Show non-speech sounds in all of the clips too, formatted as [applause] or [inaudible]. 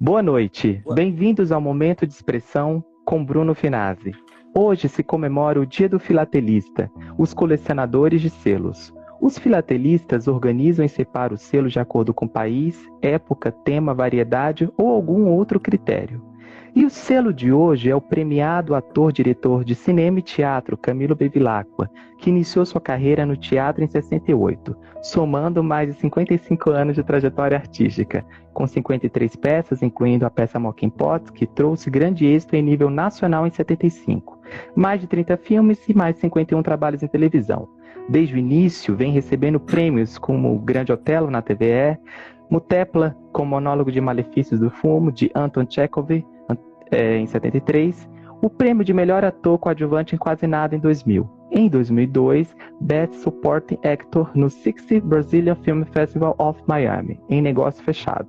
Boa noite. Bem-vindos ao Momento de Expressão com Bruno Finazzi. Hoje se comemora o Dia do Filatelista, os colecionadores de selos. Os filatelistas organizam e separam os selos de acordo com país, época, tema, variedade ou algum outro critério. E o selo de hoje é o premiado ator-diretor de cinema e teatro Camilo Bevilacqua, que iniciou sua carreira no teatro em 68, somando mais de 55 anos de trajetória artística, com 53 peças, incluindo a peça Mocking Pot, que trouxe grande êxito em nível nacional em 75, mais de 30 filmes e mais de 51 trabalhos em televisão. Desde o início, vem recebendo prêmios como o Grande Otelo na TVE, Mutepla, com monólogo de Malefícios do Fumo, de Anton Chekhov, é, em 73, o prêmio de melhor ator coadjuvante em Quase Nada em 2000. Em 2002, Best Supporting Actor no 60 Brazilian Film Festival of Miami, em Negócio Fechado.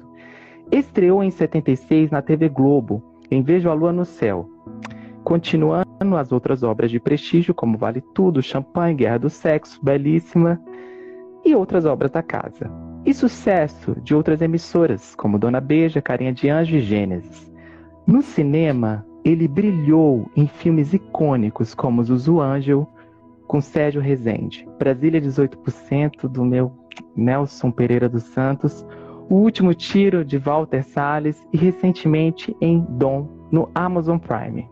Estreou em 76 na TV Globo, em Vejo a Lua no Céu. Continuando as outras obras de prestígio, como Vale Tudo, Champanhe, Guerra do Sexo, Belíssima e outras obras da casa. E sucesso de outras emissoras, como Dona Beija, Carinha de Anjo e Gênesis. No cinema, ele brilhou em filmes icônicos como Zuzu Angel, com Sérgio Rezende, Brasília 18% do meu Nelson Pereira dos Santos, O Último Tiro de Walter Salles e recentemente em Dom, no Amazon Prime.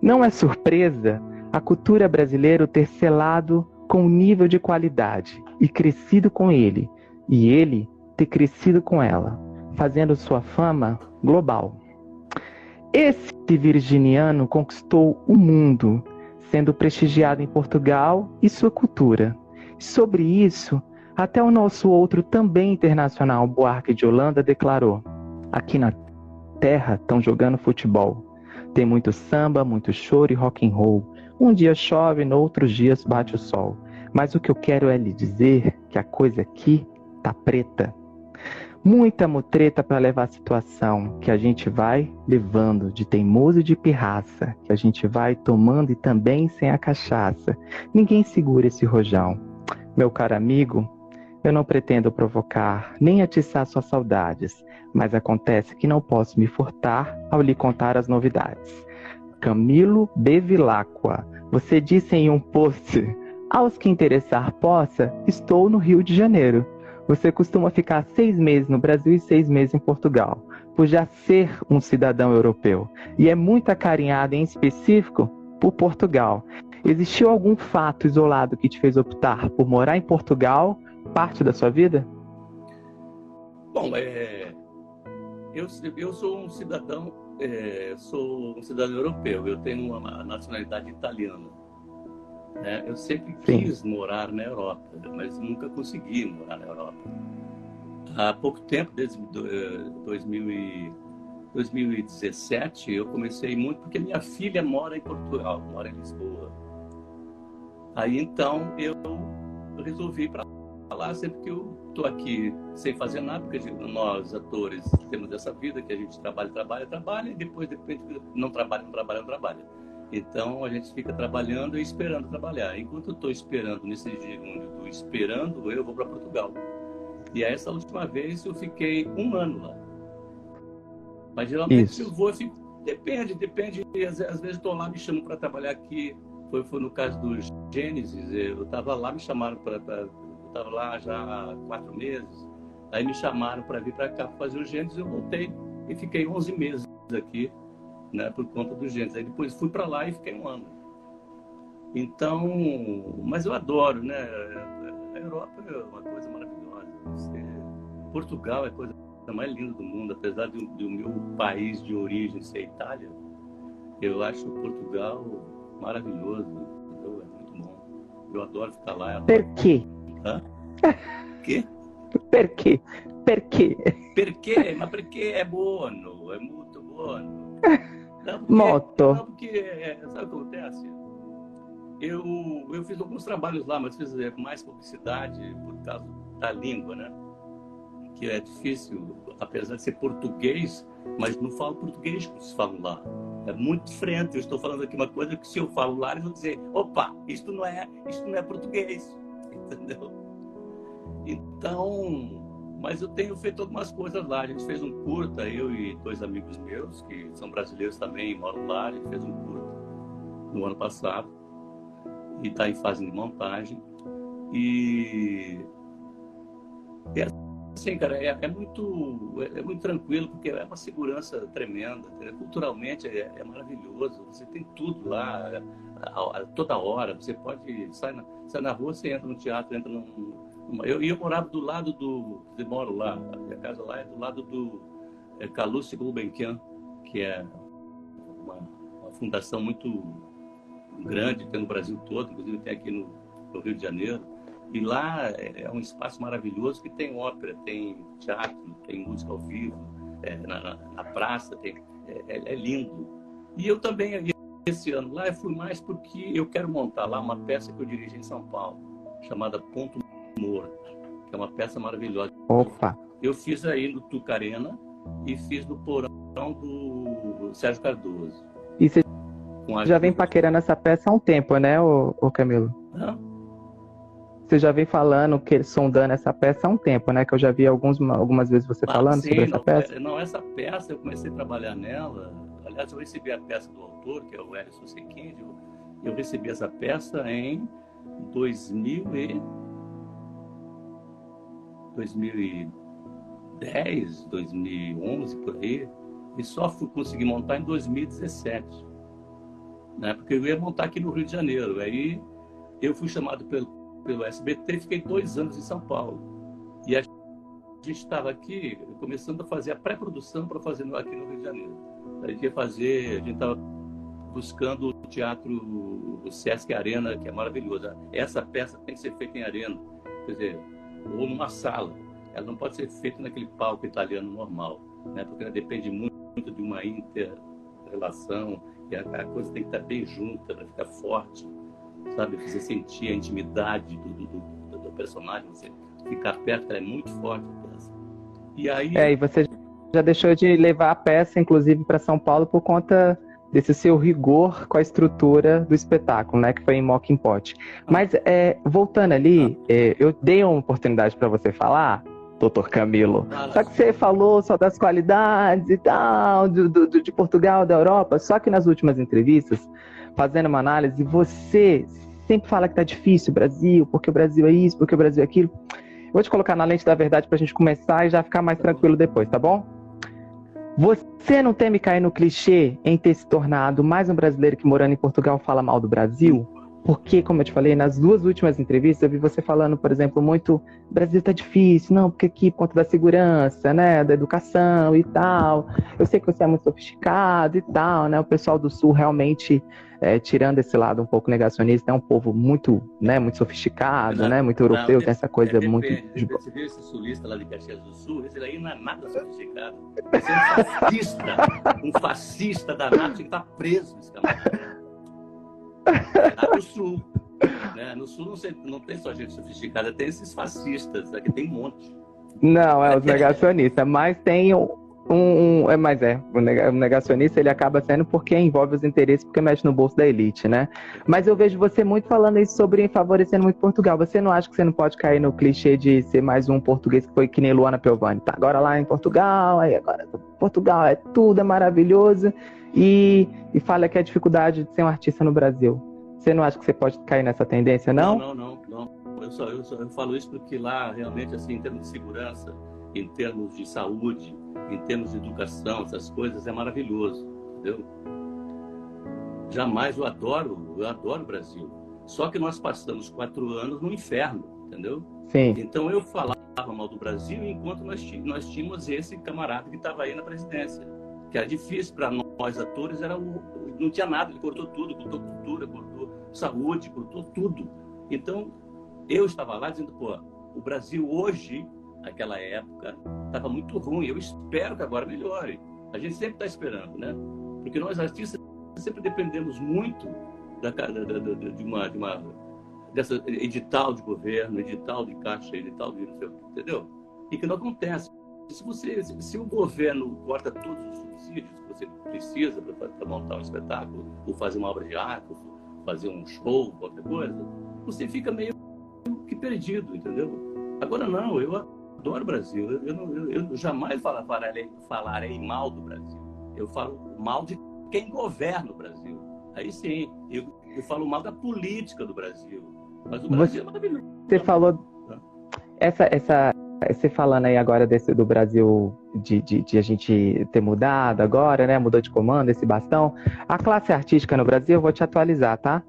Não é surpresa a cultura brasileira ter selado com o nível de qualidade e crescido com ele, e ele ter crescido com ela, fazendo sua fama global. Esse virginiano conquistou o mundo, sendo prestigiado em Portugal e sua cultura. Sobre isso, até o nosso outro também internacional, Buarque de Holanda, declarou: Aqui na terra estão jogando futebol. Tem muito samba, muito choro e rock and roll. Um dia chove, no outros dias bate o sol. Mas o que eu quero é lhe dizer que a coisa aqui tá preta muita mutreta para levar a situação que a gente vai levando de teimoso e de pirraça, que a gente vai tomando e também sem a cachaça. Ninguém segura esse rojão. Meu caro amigo, eu não pretendo provocar nem atiçar suas saudades, mas acontece que não posso me furtar ao lhe contar as novidades. Camilo Bevilacqua, você disse em um post: aos que interessar possa, estou no Rio de Janeiro. Você costuma ficar seis meses no Brasil e seis meses em Portugal, por já ser um cidadão europeu. E é muito acarinhado, em específico, por Portugal. Existiu algum fato isolado que te fez optar por morar em Portugal parte da sua vida? Bom, é... eu, eu sou um cidadão, é... sou um cidadão europeu. Eu tenho uma nacionalidade italiana. Né? Eu sempre quis Sim. morar na Europa, mas nunca consegui morar na Europa. Há pouco tempo, desde 2017, eh, eu comecei muito porque minha filha mora em Portugal, mora em Lisboa. Aí então eu resolvi ir para lá sempre que eu estou aqui sem fazer nada, porque nós atores temos essa vida que a gente trabalha, trabalha, trabalha e depois de repente não trabalha, não trabalha, não trabalha. Então a gente fica trabalhando e esperando trabalhar. Enquanto eu estou esperando nesse gerúndio do esperando, eu vou para Portugal. E essa última vez eu fiquei um ano lá. Mas geralmente Isso. eu vou, eu fico, depende, depende. Às, às vezes estou lá, me chamam para trabalhar aqui. Foi, foi no caso do Gênesis, eu estava lá, me chamaram para. Eu estava lá já há quatro meses. Aí me chamaram para vir para cá fazer o Gênesis, eu voltei e fiquei 11 meses aqui né, por conta dos genes. Aí depois fui para lá e fiquei um ano. Então, mas eu adoro, né? A Europa é uma coisa maravilhosa. Você... Portugal é a coisa mais linda do mundo, apesar do, do meu país de origem ser Itália. Eu acho Portugal maravilhoso, entendeu? é muito bom. Eu adoro ficar lá. Por quê? Hã? quê? Per quê? Per quê? Perché? Ma perché è buono, é muito buono. [laughs] Não, porque, Moto. Não, porque, é, sabe o que acontece? Eu, eu fiz alguns trabalhos lá, mas fiz é, mais publicidade por causa da língua, né? Que é difícil, apesar de ser português, mas não falo português como se falam lá. É muito diferente. Eu estou falando aqui uma coisa que se eu falo lá, eles vão dizer, opa, isto não é, isto não é português. [laughs] Entendeu? Então, mas eu tenho feito algumas coisas lá. A gente fez um curta, eu e dois amigos meus, que são brasileiros também, moram lá. A gente fez um curta no ano passado e está em fase de montagem. E é assim, cara, é, é muito, é, é, muito tranquilo, porque é uma segurança tremenda. Culturalmente é, é maravilhoso. Você tem tudo lá, a, a, toda hora. Você pode sair na, na rua, você entra no teatro, entra num eu, eu morava do lado do. Eu moro lá, a minha casa lá é do lado do é, Calouste Gulbenkian, que é uma, uma, fundação muito grande, tem no Brasil todo, inclusive tem aqui no, no Rio de Janeiro. E lá é, é, um espaço maravilhoso que tem ópera, tem teatro, tem música ao vivo, é, na, na, praça, tem, é, é, é lindo. E eu também, esse ano lá, eu fui mais porque eu quero montar lá uma peça que eu dirigi em São Paulo, chamada Ponto Morto, que é uma peça maravilhosa. Opa! Eu fiz aí no Tucarena e fiz no Porão do Sérgio Cardoso. E você já vem paquerando essa peça há um tempo, né, o, o Camilo? Hã? Você já vem falando, que, sondando essa peça há um tempo, né? Que eu já vi alguns, algumas vezes você ah, falando sim, sobre essa não, peça. É, não, essa peça eu comecei a trabalhar nela. Aliás, eu recebi a peça do autor, que é o Hélio Sequinde. Eu recebi essa peça em 2000 e 2010, 2011, por aí, e só fui conseguir montar em 2017. Né? Porque eu ia montar aqui no Rio de Janeiro. Aí eu fui chamado pelo, pelo SBT fiquei dois anos em São Paulo. E a gente estava aqui começando a fazer a pré-produção para fazer aqui no Rio de Janeiro. A gente ia fazer, a gente estava buscando o teatro, o Sesc Arena, que é maravilhoso. Essa peça tem que ser feita em arena. Quer dizer, ou numa sala. Ela não pode ser feita naquele palco italiano normal, né? porque ela depende muito, de uma inter-relação e a, a, coisa tem que estar bem junta para ficar forte, sabe? Você sentir a intimidade do, do, do, do personagem, você ficar perto, ela é muito forte. E aí... É, e você já deixou de levar a peça, inclusive, para São Paulo por conta desse seu rigor com a estrutura do espetáculo, né, que foi em Mocking Pot. Mas é, voltando ali, é, eu dei uma oportunidade para você falar, doutor Camilo. Só que você falou só das qualidades e tal, do, do, de Portugal, da Europa. Só que nas últimas entrevistas, fazendo uma análise, você sempre fala que tá difícil o Brasil, porque o Brasil é isso, porque o Brasil é aquilo. Eu vou te colocar na lente da verdade para a gente começar e já ficar mais tranquilo depois, tá bom? Você não teme cair no clichê em ter se tornado mais um brasileiro que morando em Portugal fala mal do Brasil? Porque, como eu te falei, nas duas últimas entrevistas eu vi você falando, por exemplo, muito Brasil tá difícil, não, porque aqui por conta da segurança, né, da educação e tal. Eu sei que você é muito sofisticado e tal, né? O pessoal do Sul realmente é, tirando esse lado um pouco negacionista, é um povo muito, né, muito sofisticado, não, né, muito europeu, não, tem essa coisa é, muito... Você viu esse sulista lá de Caxias do Sul? Esse aí não é nada sofisticado. Esse é um fascista, um fascista danado, que está preso esse camarada. Lá no Sul. Né? No Sul não, sei, não tem só gente sofisticada, tem esses fascistas, aqui tem um monte. Não, é os negacionistas, mas tem um, um, é, mas é, o negacionista ele acaba sendo porque envolve os interesses, porque mexe no bolso da elite, né? Mas eu vejo você muito falando isso sobre favorecendo muito Portugal. Você não acha que você não pode cair no clichê de ser mais um português que foi que nem Luana Piovani? Tá agora lá em Portugal, aí agora Portugal é tudo, é maravilhoso, e, e fala que é a dificuldade de ser um artista no Brasil. Você não acha que você pode cair nessa tendência, não? Não, não, não. não. Eu, só, eu, só, eu falo isso porque lá, realmente, assim, em termos de segurança, em termos de saúde, em termos de educação, essas coisas, é maravilhoso, entendeu? Jamais eu adoro, eu adoro o Brasil. Só que nós passamos quatro anos no inferno, entendeu? Sim. Então eu falava mal do Brasil enquanto nós, nós tínhamos esse camarada que estava aí na presidência. Que era difícil para nós atores, era o, não tinha nada, ele cortou tudo, cortou cultura, cortou saúde, cortou tudo. Então eu estava lá dizendo, pô, o Brasil hoje naquela época estava muito ruim. Eu espero que agora melhore. A gente sempre está esperando, né? Porque nós artistas sempre dependemos muito da, da, da, de, uma, de uma dessa edital de governo, edital de caixa, edital de entendeu? E que não acontece. Se você, se o governo corta todos os subsídios que você precisa para montar um espetáculo, ou fazer uma obra de arte, ou fazer um show, qualquer coisa, você fica meio que perdido, entendeu? Agora não, eu adoro o Brasil. Eu, eu, eu, eu jamais falarei, falarei mal do Brasil. Eu falo mal de quem governa o Brasil. Aí sim, eu, eu falo mal da política do Brasil. Mas o Brasil você, é maravilhoso. Você falou. Essa, essa, você falando aí agora desse, do Brasil, de, de, de, a gente ter mudado agora, né? Mudou de comando, esse bastão. A classe artística no Brasil, eu vou te atualizar, tá?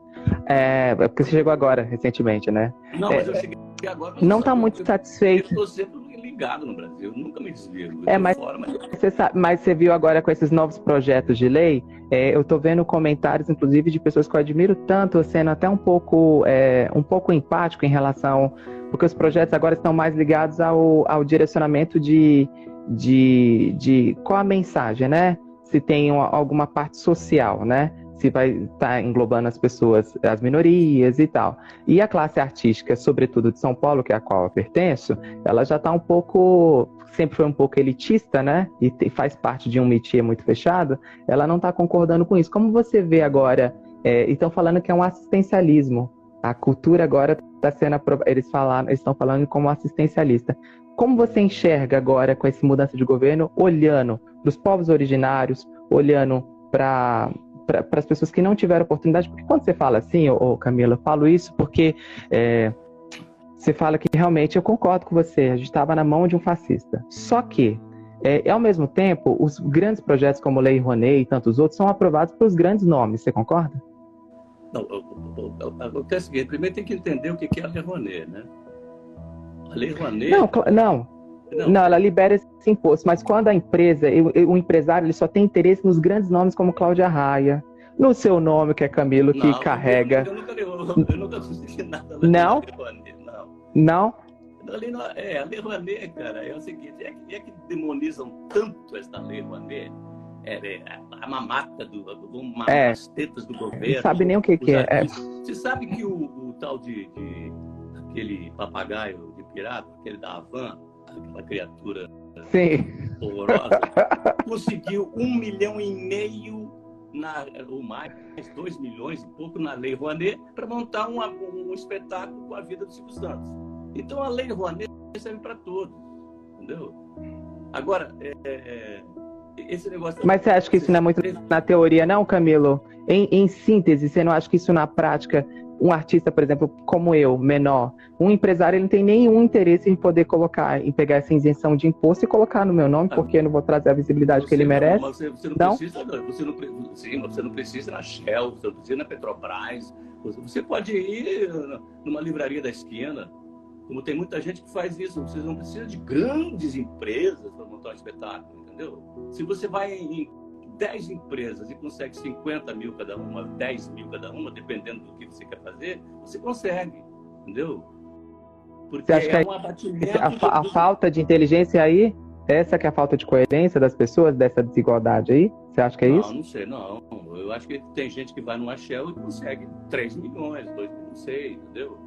É, é porque você chegou agora, recentemente, né? Não, mas é, eu cheguei agora. Não está muito satisfeito. Eu estou sempre ligado no Brasil, nunca me desvio. É, mas, fora, mas... Você sabe, mas você viu agora com esses novos projetos de lei, é, eu estou vendo comentários, inclusive, de pessoas que eu admiro tanto, sendo até um pouco, é, um pouco empático em relação. Porque os projetos agora estão mais ligados ao, ao direcionamento de, de, de qual a mensagem, né? Se tem uma, alguma parte social, né? se vai estar tá englobando as pessoas, as minorias e tal. E a classe artística, sobretudo de São Paulo, que é a qual eu pertenço, ela já está um pouco, sempre foi um pouco elitista, né? E faz parte de um métier muito fechado. Ela não está concordando com isso. Como você vê agora? É, estão falando que é um assistencialismo. A cultura agora está sendo, eles falaram, estão falando como assistencialista. Como você enxerga agora com essa mudança de governo, olhando para os povos originários, olhando para para as pessoas que não tiveram oportunidade, porque quando você fala assim, ô, ô Camila, eu falo isso porque é, você fala que realmente eu concordo com você, a gente estava na mão de um fascista. Só que, é, ao mesmo tempo, os grandes projetos como Lei Rouanet e tantos outros são aprovados pelos grandes nomes, você concorda? Não, acontece o seguinte, primeiro tem que entender o que é a Lei Rouanet, né? A Lei Rouanet... Não, não, não. não, ela libera esse imposto, mas quando a empresa, o, o, empresário, ele só tem interesse nos grandes nomes como Cláudia Raia, no seu nome, que é Camilo, que não, carrega. Eu, nunca, eu, eu nunca nada. Não? Não? não? É, a Lei Rouanet, cara, é o seguinte, é, é que demonizam tanto esta Lei Rouanet, é, é, a mamata do, do uma, é. as tetas do governo. Não sabe nem o que, que é. é. Você sabe que o, o tal de, de, aquele papagaio de pirata, aquele da Havan, aquela criatura Sim. horrorosa, [laughs] conseguiu um milhão e meio na, ou mais, dois milhões e pouco na Lei Rouanet para montar um, um, espetáculo com a vida do Silvio Santos. Então a Lei Rouanet serve para todos, entendeu? Agora, é, é, esse negócio... Mas você acha que isso não é muito na teoria, não, Camilo? Em, em síntese, você não acha que isso na prática um artista, por exemplo, como eu, menor, um empresário, ele não tem nenhum interesse em poder colocar, em pegar essa isenção de imposto e colocar no meu nome, porque eu não vou trazer a visibilidade você, que ele merece. Você, você, não, não, precisa, você não, sim, você não precisa na Shell, você não precisa na Petrobras. Você pode ir numa livraria da esquina, como tem muita gente que faz isso. Você não precisa de grandes empresas para montar um espetáculo, entendeu? Se você vai em 10 empresas e consegue 50 mil cada uma, 10 mil cada uma, dependendo do que você quer fazer, você consegue, entendeu? Porque você acha é que um abatimento a, do, a, falta de inteligência aí, essa que é a falta de coerência das pessoas, dessa desigualdade aí? Você acha que é não, isso? Não, sei, não. Eu acho que tem gente que vai no Shell e consegue 3 milhões, 2 milhões, não sei, entendeu?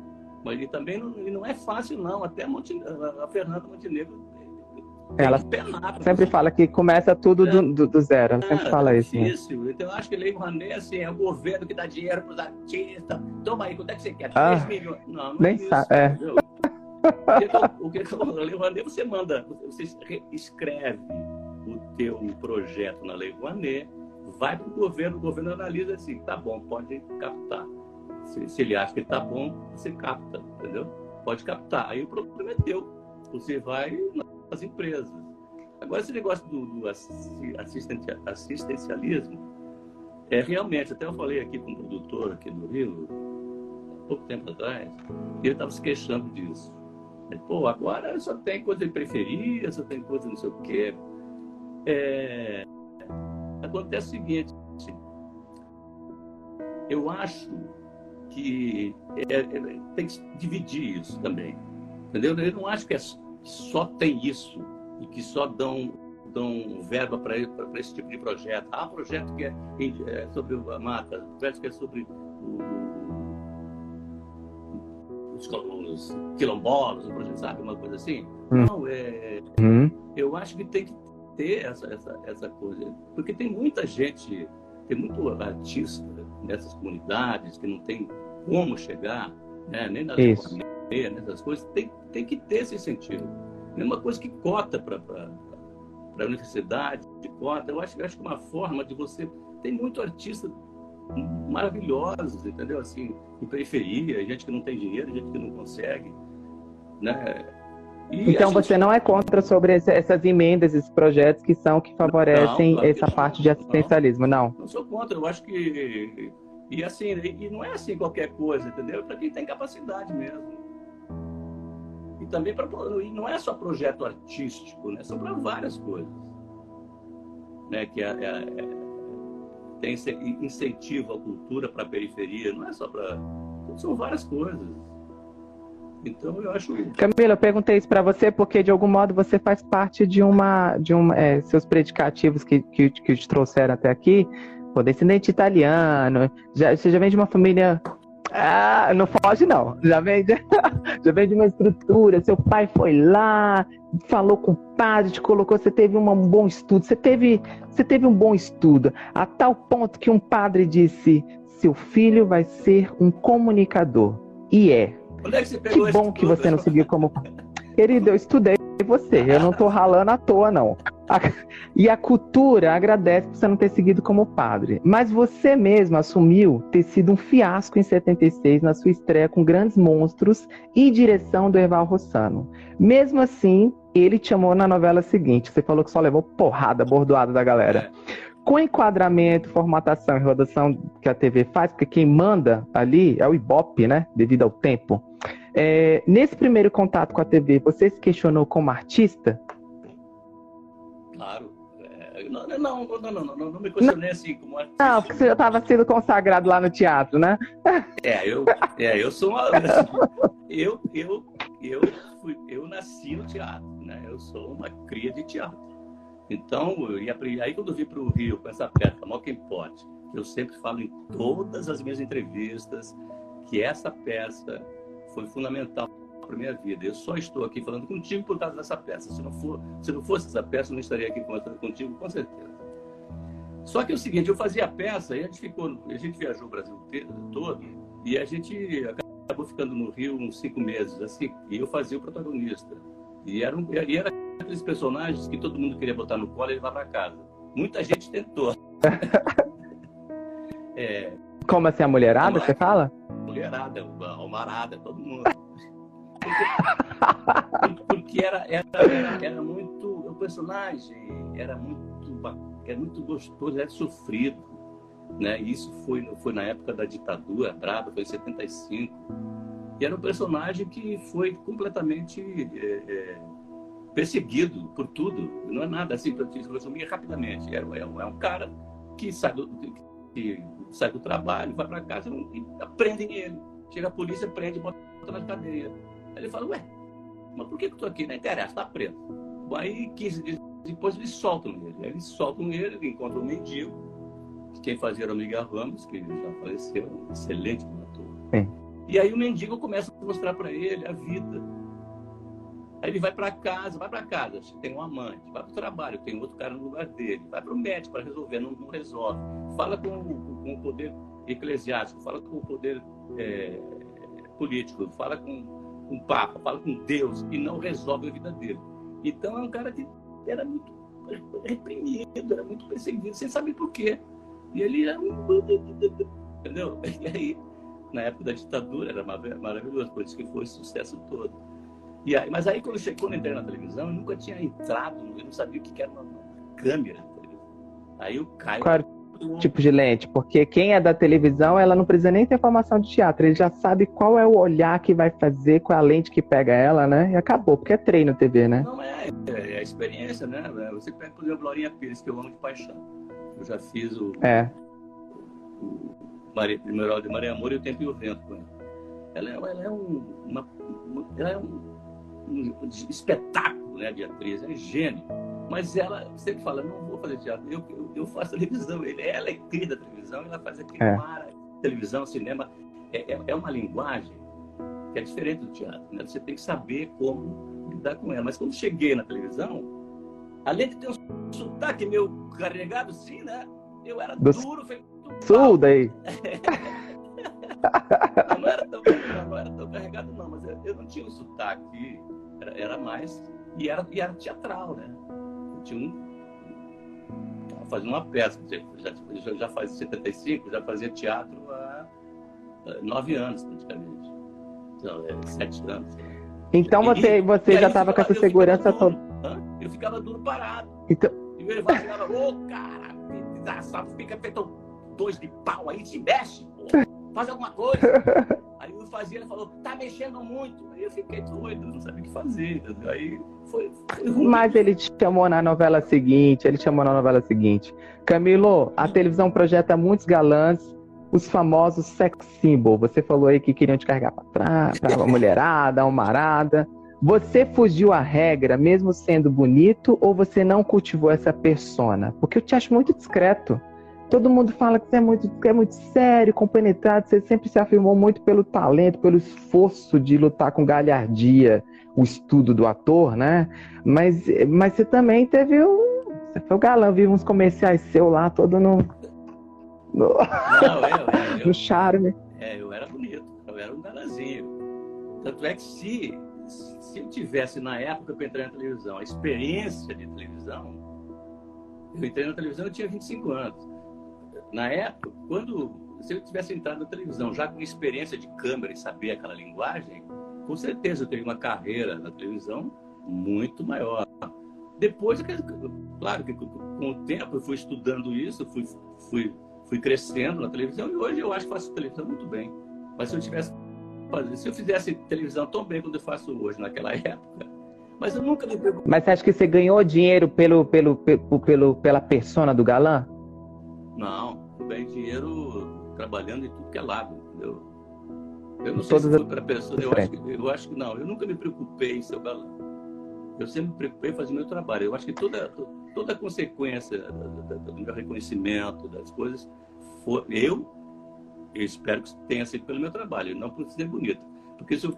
Mas ele também não, ele não é fácil, não. Até Monte, a Fernanda Montenegro ela sempre fala que começa tudo do, do, do zero. Ela sempre fala isso. Né? Então eu acho que Lei Rouanet assim, é o governo que dá dinheiro para os artistas. Toma aí, quanto é que você quer? 3 ah, milhões. Não, não nem é isso, sabe. É. O que eu Lei Rouanet, você manda, você escreve o teu projeto na Lei Rouanet, vai para o governo, o governo analisa assim, tá bom, pode captar. Se, se ele acha que está bom, você capta, entendeu? Pode captar. Aí o problema é teu. Você vai as empresas. Agora, esse negócio do, do assistencialismo, é realmente, até eu falei aqui com um produtor aqui do Rio, há pouco tempo atrás, e ele estava se queixando disso. Ele, Pô, agora só tem coisa de periferia, só tem coisa não sei o quê. É... Acontece o seguinte, eu acho que é, é, tem que dividir isso também. Entendeu? Eu não acho que é só tem isso e que só dão, dão verba para esse tipo de projeto. Há projeto que é, é sobre a mata, projeto que é sobre o, os, os quilombolas, um projeto, sabe? Uma coisa assim. Hum. Não, é, hum. eu acho que tem que ter essa, essa, essa coisa. Porque tem muita gente, tem muito artista nessas comunidades que não tem como chegar, né? nem na economia, nessas coisas, tem, tem que ter esse incentivo. Mesma coisa que cota para a universidade, de cota. Eu acho, eu acho que é uma forma de você. Tem muito artista maravilhosos, entendeu? Assim, em periferia, gente que não tem dinheiro, gente que não consegue, né? E então gente... você não é contra sobre essas emendas, esses projetos que são que favorecem não, essa parte não, de assistencialismo, não, não? Não sou contra, eu acho que e assim, e não é assim qualquer coisa, entendeu? É para quem tem capacidade mesmo. Também para não é só projeto artístico, né? São para várias coisas, né? Que é, é, é, tem incentivo à cultura para a periferia, não é só para são várias coisas. Então eu acho. Camila, eu perguntei isso para você porque de algum modo você faz parte de uma, de uma, é, seus predicativos que, que, que te trouxeram até aqui, pô, descendente italiano, já, você já vem de uma família ah, não foge não. Já vem, de, [laughs] já vem de uma estrutura. Seu pai foi lá, falou com o padre, te colocou. Você teve um bom estudo. Você teve, você teve um bom estudo a tal ponto que um padre disse: seu filho vai ser um comunicador. E é. É que, que bom que você não seguiu como. Querido, eu estudei você. Eu não estou ralando à toa, não. E a cultura agradece por você não ter seguido como padre. Mas você mesmo assumiu ter sido um fiasco em 76 na sua estreia com Grandes Monstros e direção do Eval Rossano. Mesmo assim, ele te chamou na novela seguinte. Você falou que só levou porrada, bordoada da galera. Com enquadramento, formatação e rodação que a TV faz, porque quem manda ali é o Ibope, né? Devido ao tempo. É, nesse primeiro contato com a TV, você se questionou como artista? Claro. É, não, não, não, não, não, me questionei assim como artista. Não, porque você já estava sendo consagrado lá no teatro, né? É, eu, é, eu sou uma. Eu, eu, eu, eu nasci no teatro, né? Eu sou uma cria de teatro. Então, eu ia, aí quando eu vim para o Rio com essa peça, Mal Quem Pode, eu sempre falo em todas as minhas entrevistas que essa peça foi fundamental para minha vida. Eu só estou aqui falando contigo por causa dessa peça. Se não, for, se não fosse essa peça, eu não estaria aqui conversando contigo, com certeza. Só que é o seguinte, eu fazia a peça e a gente ficou, a gente viajou o Brasil todo e a gente acabou ficando no Rio uns cinco meses, assim, e eu fazia o protagonista. E era, um, e era aqueles personagens que todo mundo queria botar no colo e levar para casa. Muita gente tentou. [laughs] é, Como assim, a mulherada, você fala? mulherada, almarada, todo mundo. Porque, porque era, era, era, muito. O personagem era muito, era muito gostoso, era sofrido. Né? Isso foi, foi na época da ditadura brava, foi em 75. E era um personagem que foi completamente é, é, perseguido por tudo. Não é nada assim, para resumir rapidamente. É, é, um, é um cara que sai do, que sai do trabalho, vai para casa e prendem ele. Chega a polícia, prende e bota na cadeia. Aí ele fala, ué, mas por que, que eu tô aqui? Não interessa, tá preso. Bom, aí 15 dias depois eles soltam ele. Aí eles soltam ele, ele encontra um mendigo, quem fazia era o Miguel Ramos, que já faleceu, um excelente ator. E aí o mendigo começa a mostrar para ele a vida Aí ele vai para casa, vai para casa, tem um amante, vai para o trabalho, tem outro cara no lugar dele, vai para o médico para resolver, não, não, resolve. Fala com, com, o poder eclesiástico, fala com o poder é, político, fala com, com o Papa, fala com Deus e não resolve a vida dele. Então é um cara que era muito reprimido, era muito perseguido, sem saber por quê. E ele era um. Entendeu? [laughs] E aí, na época da ditadura, era maravilhoso, por isso que foi o sucesso todo. E aí, mas aí quando, cheguei, quando entrei na televisão, eu nunca tinha entrado, eu não sabia o que era uma, câmera Aí o Caio. Qual tipo de lente? Porque quem é da televisão, ela não precisa nem ter formação de teatro, ele já sabe qual é o olhar que vai fazer, qual é a lente que pega ela, né? E acabou, porque é treino TV, né? Não, é, é, é a experiência, né? Você pega, por exemplo, Laurinha Pires, que eu amo de paixão. Eu já fiz o. É. O, o Maria, Memorial de Maria Amor e o Tempo e o Vento com ela. Ela é, ela é um. Uma, ela é um um espetáculo né, de atriz, é gênio. Mas ela sempre fala, não vou fazer teatro, eu, eu, eu faço televisão. Ele, ela é cria da televisão, ela faz aquele é. televisão, cinema. É, é, é, uma linguagem que é diferente do teatro. Né? Você tem que saber como lidar com ela. Mas quando cheguei na televisão, além de ter um sotaque meio carregado, sim, né? Eu era do duro, feito Sul daí. [laughs] não, era tão, não era tão carregado, não, mas eu, eu não tinha um sotaque era, era mais E era, e era teatral, né? Eu tinha um. Fazendo uma peça, já, já fazia 75, já fazia teatro há nove anos, praticamente. Então, é, sete anos. Então você, você e já estava com essa segurança toda. Eu ficava duro parado. Então... E o Erivaldo ficava, ô oh, cara, fica feito dois de pau aí, se mexe. Faz alguma coisa. [laughs] Aí eu fazia, ele falou, tá mexendo muito. Aí eu fiquei doido, não sabia o que fazer. Aí foi, foi ruim. Mas ele te chamou na novela seguinte, ele chamou na novela seguinte. Camilo, a televisão projeta muitos galãs, os famosos sex symbol. Você falou aí que queriam te carregar pra trás, pra [laughs] uma mulherada, uma arada. Você fugiu à regra, mesmo sendo bonito, ou você não cultivou essa persona? Porque eu te acho muito discreto. Todo mundo fala que você é muito, que é muito sério, compenetrado, você sempre se afirmou muito pelo talento, pelo esforço de lutar com galhardia, o estudo do ator, né? Mas, mas você também teve um. Você foi o galã, viu uns comerciais seu lá, todo no. no, Não, eu, [laughs] eu, no charme. É, eu era bonito, eu era um galãzinho. Tanto é que se, se eu tivesse, na época que eu entrei na televisão, a experiência de televisão, eu entrei na televisão, eu tinha 25 anos na época, quando se eu tivesse entrado na televisão já com experiência de câmera e saber aquela linguagem, com certeza eu teria uma carreira na televisão muito maior. Depois, claro que com o tempo eu fui estudando isso, fui, fui, fui crescendo na televisão e hoje eu acho que faço televisão muito bem. Mas se eu tivesse se eu fizesse televisão tão bem quanto eu faço hoje naquela [laughs] época, mas eu nunca me. Mas você acha que você ganhou dinheiro pelo, pelo, pelo, pelo, pela persona do galã? Não, ganhei dinheiro trabalhando em tudo que é lado, entendeu? Eu não sei Todas se foi para pessoa, eu acho, que, eu acho que não, eu nunca me preocupei em ser galã. Eu sempre me preocupei em fazer meu trabalho. Eu acho que toda, toda a consequência do meu reconhecimento, das coisas, foi, eu, eu espero que tenha sido pelo meu trabalho, não por ser bonito. Porque se eu,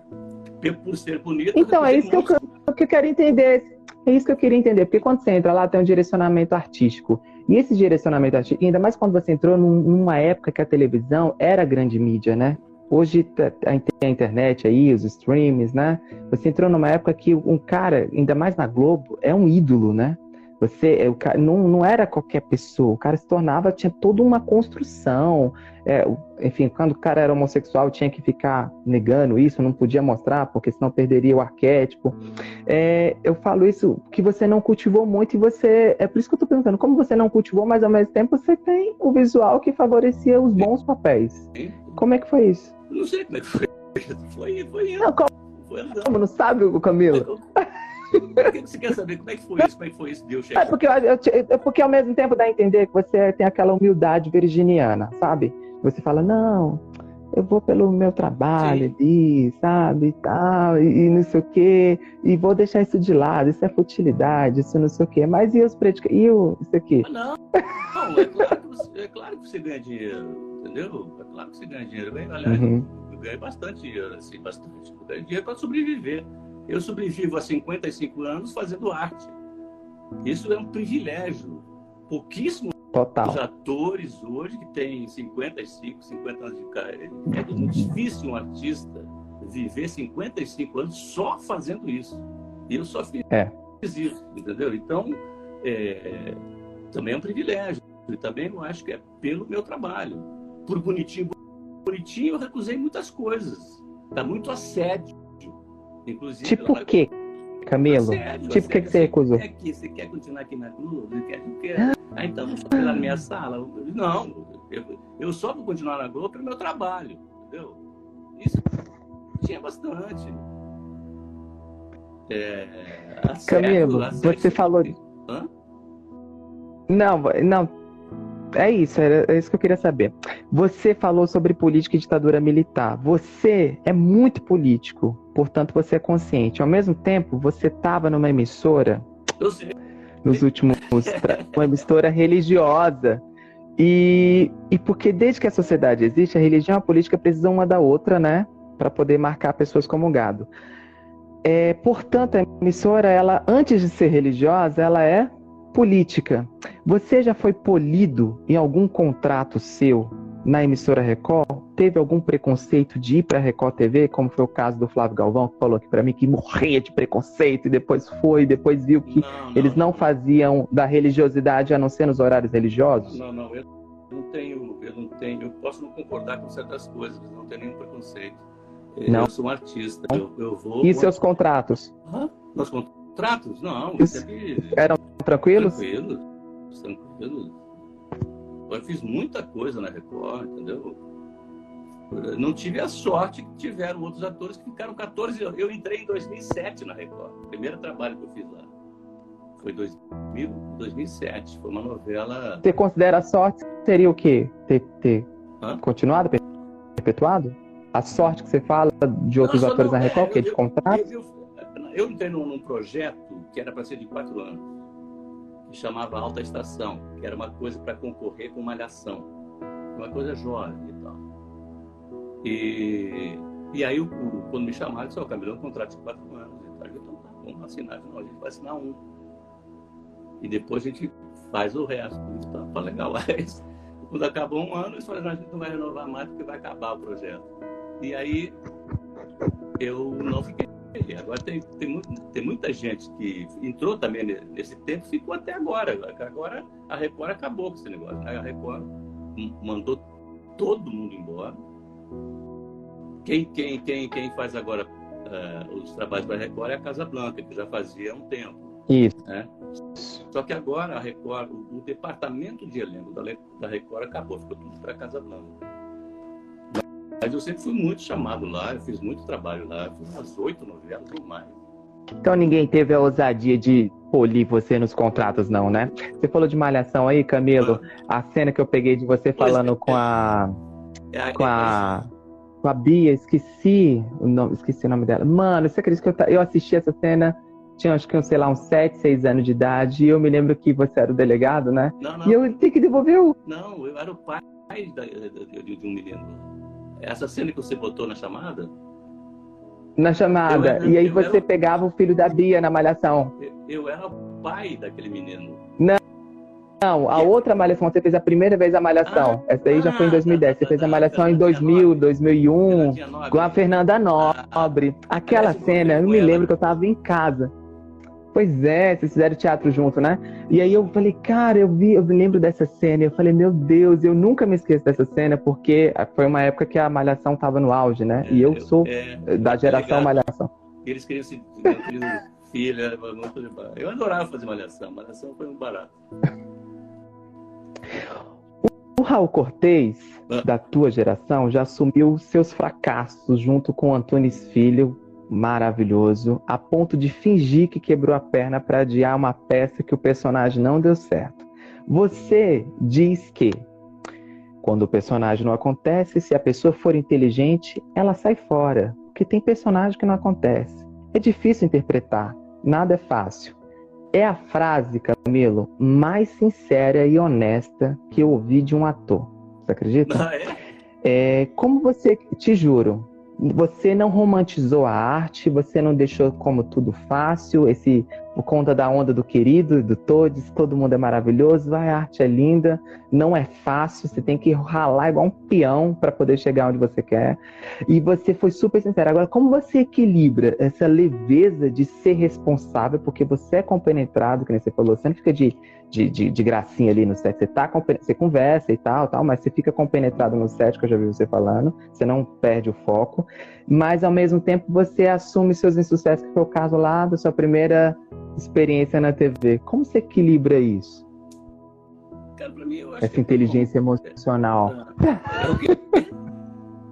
por ser bonito. Então, é isso que eu, que eu quero entender. É isso que eu queria entender. Porque quando você entra lá, tem um direcionamento artístico. E esse direcionamento artístico, ainda mais quando você entrou numa época que a televisão era grande mídia, né? Hoje tem a internet aí, os streams, né? Você entrou numa época que um cara, ainda mais na Globo, é um ídolo, né? Você é, o cara, não, não era qualquer pessoa, o cara se tornava, tinha toda uma construção. É, enfim, quando o cara era homossexual, tinha que ficar negando isso, não podia mostrar, porque senão perderia o arquétipo. É, eu falo isso que você não cultivou muito e você. É por isso que eu tô perguntando, como você não cultivou, mas ao mesmo tempo você tem o visual que favorecia os bons papéis. Como é que foi isso? Não sei como é que foi. Foi, foi, não, como, foi como não sabe, o Camilo? Você quer saber como é que foi isso? Como é que foi isso? Deus é porque, eu, é porque ao mesmo tempo dá a entender que você tem aquela humildade virginiana, sabe? Você fala, não, eu vou pelo meu trabalho Sim. ali, sabe, e tal, e, e, não sei o quê, e vou deixar isso de lado, isso é futilidade, isso não sei o quê. Mas e os predica... e o, isso aqui? Ah, não, não é, claro que você, é claro que você ganha dinheiro, entendeu? É claro que você ganha dinheiro. Aliás, uhum. eu ganho bastante dinheiro, assim, bastante. Eu ganho dinheiro para sobreviver. Eu sobrevivo há 55 anos fazendo arte. Isso é um privilégio. Pouquíssimos Total. atores hoje que têm 55, 50 anos de carreira. É muito difícil um artista viver 55 anos só fazendo isso. E eu só fiz é. isso, entendeu? Então, é, também é um privilégio. E também eu acho que é pelo meu trabalho. Por bonitinho, bonitinho, eu recusei muitas coisas. Dá muito assédio Inclusive, tipo o quê, Camilo? Sério, tipo o que, que você recusou? Quer aqui, você quer continuar aqui na Globo? Quer, quer... Ah. ah, então vamos fazer lá na minha sala? Não, eu, eu só vou continuar na Globo pelo meu trabalho, entendeu? Isso tinha bastante. É, Camilo, você falou. Hã? Não, não, é isso, é isso que eu queria saber. Você falou sobre política e ditadura militar. Você é muito político, portanto você é consciente. Ao mesmo tempo, você estava numa emissora nos últimos [laughs] uma emissora religiosa. E, e porque desde que a sociedade existe, a religião e a política precisam uma da outra, né? Para poder marcar pessoas como gado. É, portanto, a emissora, ela, antes de ser religiosa, ela é política. Você já foi polido em algum contrato seu na emissora Record? teve algum preconceito de ir para a Record TV, como foi o caso do Flávio Galvão, que falou aqui para mim que morria de preconceito e depois foi, depois viu que não, não, eles não, faziam da religiosidade a não ser nos horários religiosos? Não, não, eu não tenho, eu não tenho, eu posso não concordar com certas coisas, mas não tenho nenhum preconceito. Não. Eu sou um artista, eu, eu vou. E seus contratos? Hã? Meus contratos? Não, eram tranquilos? Tranquilos, tranquilos. Eu fiz muita coisa na Record, entendeu? Não tive a sorte que tiveram outros atores que ficaram 14 anos. Eu entrei em 2007 na Record. O primeiro trabalho que eu fiz lá. Foi 2000, 2007. Foi uma novela. Você considera a sorte seria o quê? Ter, ter continuado, perpetuado? A sorte que você fala de outros atores não, na Record, é, que é de contrato? Eu, eu, eu, entrei num, num projeto que era para ser de quatro anos, chamava Alta Estação, que era uma coisa para concorrer com Malhação. Uma coisa jovem e tal. E, e aí, o, quando me chamaram, disse: Ó, oh, Camilo, um contrato de quatro anos. E tal. Eu então tá, vamos assinar. Não, a gente vai assinar um. E depois a gente faz o resto. Então, tá legal. [laughs] quando acabou um ano, eles falaram: a gente não vai renovar mais porque vai acabar o projeto. E aí eu não fiquei. Agora tem, tem, muito, tem muita gente que entrou também nesse tempo, ficou até agora. Agora a Record acabou com esse negócio. A Record mandou todo mundo embora. Quem, quem, quem, quem faz agora uh, os trabalhos para a Record é a Casa Blanca, que já fazia há um tempo. Isso. Né? Só que agora a Record, o, o departamento de elenco da, da Record acabou, ficou tudo para a Casa Blanca. Mas eu sempre fui muito chamado lá, eu fiz muito trabalho lá, fiz umas oito novelas ou mais. Então ninguém teve a ousadia de polir você nos contratos, não, né? Você falou de malhação aí, Camilo. Ah. A cena que eu peguei de você falando é, com a. É, com a. Com a Bia, esqueci o nome, esqueci o nome dela. Mano, você acredita que eu, eu assisti essa cena? Tinha acho que, sei lá, uns 7, 6 anos de idade, e eu me lembro que você era o delegado, né? Não, não. E eu tinha que devolver o. Não, eu era o pai de, de um menino. Essa cena que você botou na chamada? Na chamada. Era, e aí você era... pegava o filho da Bia na malhação. Eu, eu era o pai daquele menino. Não. Não, a outra malhação, você fez a primeira vez a malhação. Ah, Essa aí já foi em 2010. Ah, você fez a malhação em 2000, 2001, com a Fernanda Nobre. Aquela cena, eu me lembro que eu tava em casa. Pois é, vocês fizeram teatro junto, né? E aí eu falei, cara, eu vi, eu me lembro dessa cena. Eu falei, meu Deus, eu nunca me esqueço dessa cena, porque foi uma época que a Malhação tava no auge, né? É, e eu sou é, da geração Malhação. Eles queriam se filha, muito Eu adorava fazer Malhação. Malhação foi um barato. O Raul Cortez, ah. da tua geração, já assumiu seus fracassos junto com Antunes Filho, maravilhoso, a ponto de fingir que quebrou a perna para adiar uma peça que o personagem não deu certo. Você diz que quando o personagem não acontece, se a pessoa for inteligente, ela sai fora, porque tem personagem que não acontece. É difícil interpretar, nada é fácil. É a frase, Camilo, mais sincera e honesta que eu ouvi de um ator. Você acredita? Ah, é? É, como você, te juro, você não romantizou a arte, você não deixou como tudo fácil, esse por conta da onda do querido, do todos, todo mundo é maravilhoso, a arte é linda, não é fácil, você tem que ralar igual um peão para poder chegar onde você quer. E você foi super sincero. Agora, como você equilibra essa leveza de ser responsável, porque você é compenetrado, que nem você falou, você não fica de, de, de, de gracinha ali no set, você, tá, você conversa e tal, tal, mas você fica compenetrado no set, que eu já vi você falando, você não perde o foco, mas ao mesmo tempo você assume seus insucessos, que foi o caso lá da sua primeira experiência na TV. Como você equilibra isso? Cara, pra mim, eu acho Essa inteligência é... emocional.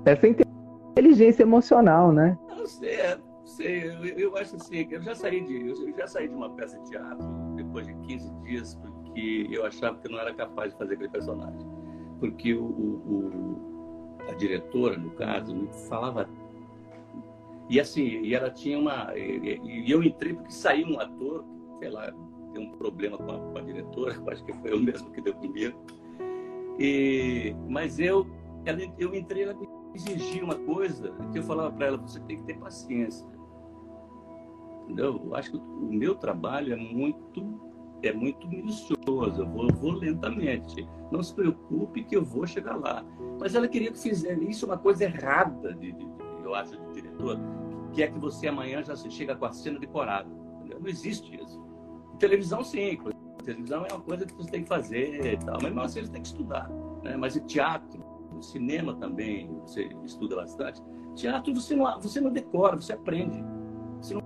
É [laughs] Essa inteligência emocional, né? Não sei, é, sei eu, eu, acho assim, eu já saí de, eu já saí de uma peça de teatro depois de 15 dias porque eu achava que eu não era capaz de fazer aquele personagem. Porque o, o, o a diretora, no caso, me falava e assim, e ela tinha uma. E, e eu entrei porque saiu um ator, sei lá, tem um problema com a, com a diretora, [laughs] acho que foi eu mesmo que deu primeiro. E, mas eu, ela, eu entrei, ela me exigia uma coisa que eu falava para ela: você tem que ter paciência. Entendeu? Eu acho que o meu trabalho é muito é muito minucioso, eu vou, eu vou, lentamente. Não se preocupe que eu vou chegar lá. Mas ela queria que fizesse isso, uma coisa errada, de, de, eu acho, de diretor, que é que você amanhã já chega com a cena decorada. Entendeu? Não existe isso. Televisão, sim. Televisão é uma coisa que você tem que fazer e tal. Mas mesmo assim, você tem que estudar. Né? Mas em teatro, cinema também, você estuda bastante. Teatro, você não, você não decora, você aprende. Você não,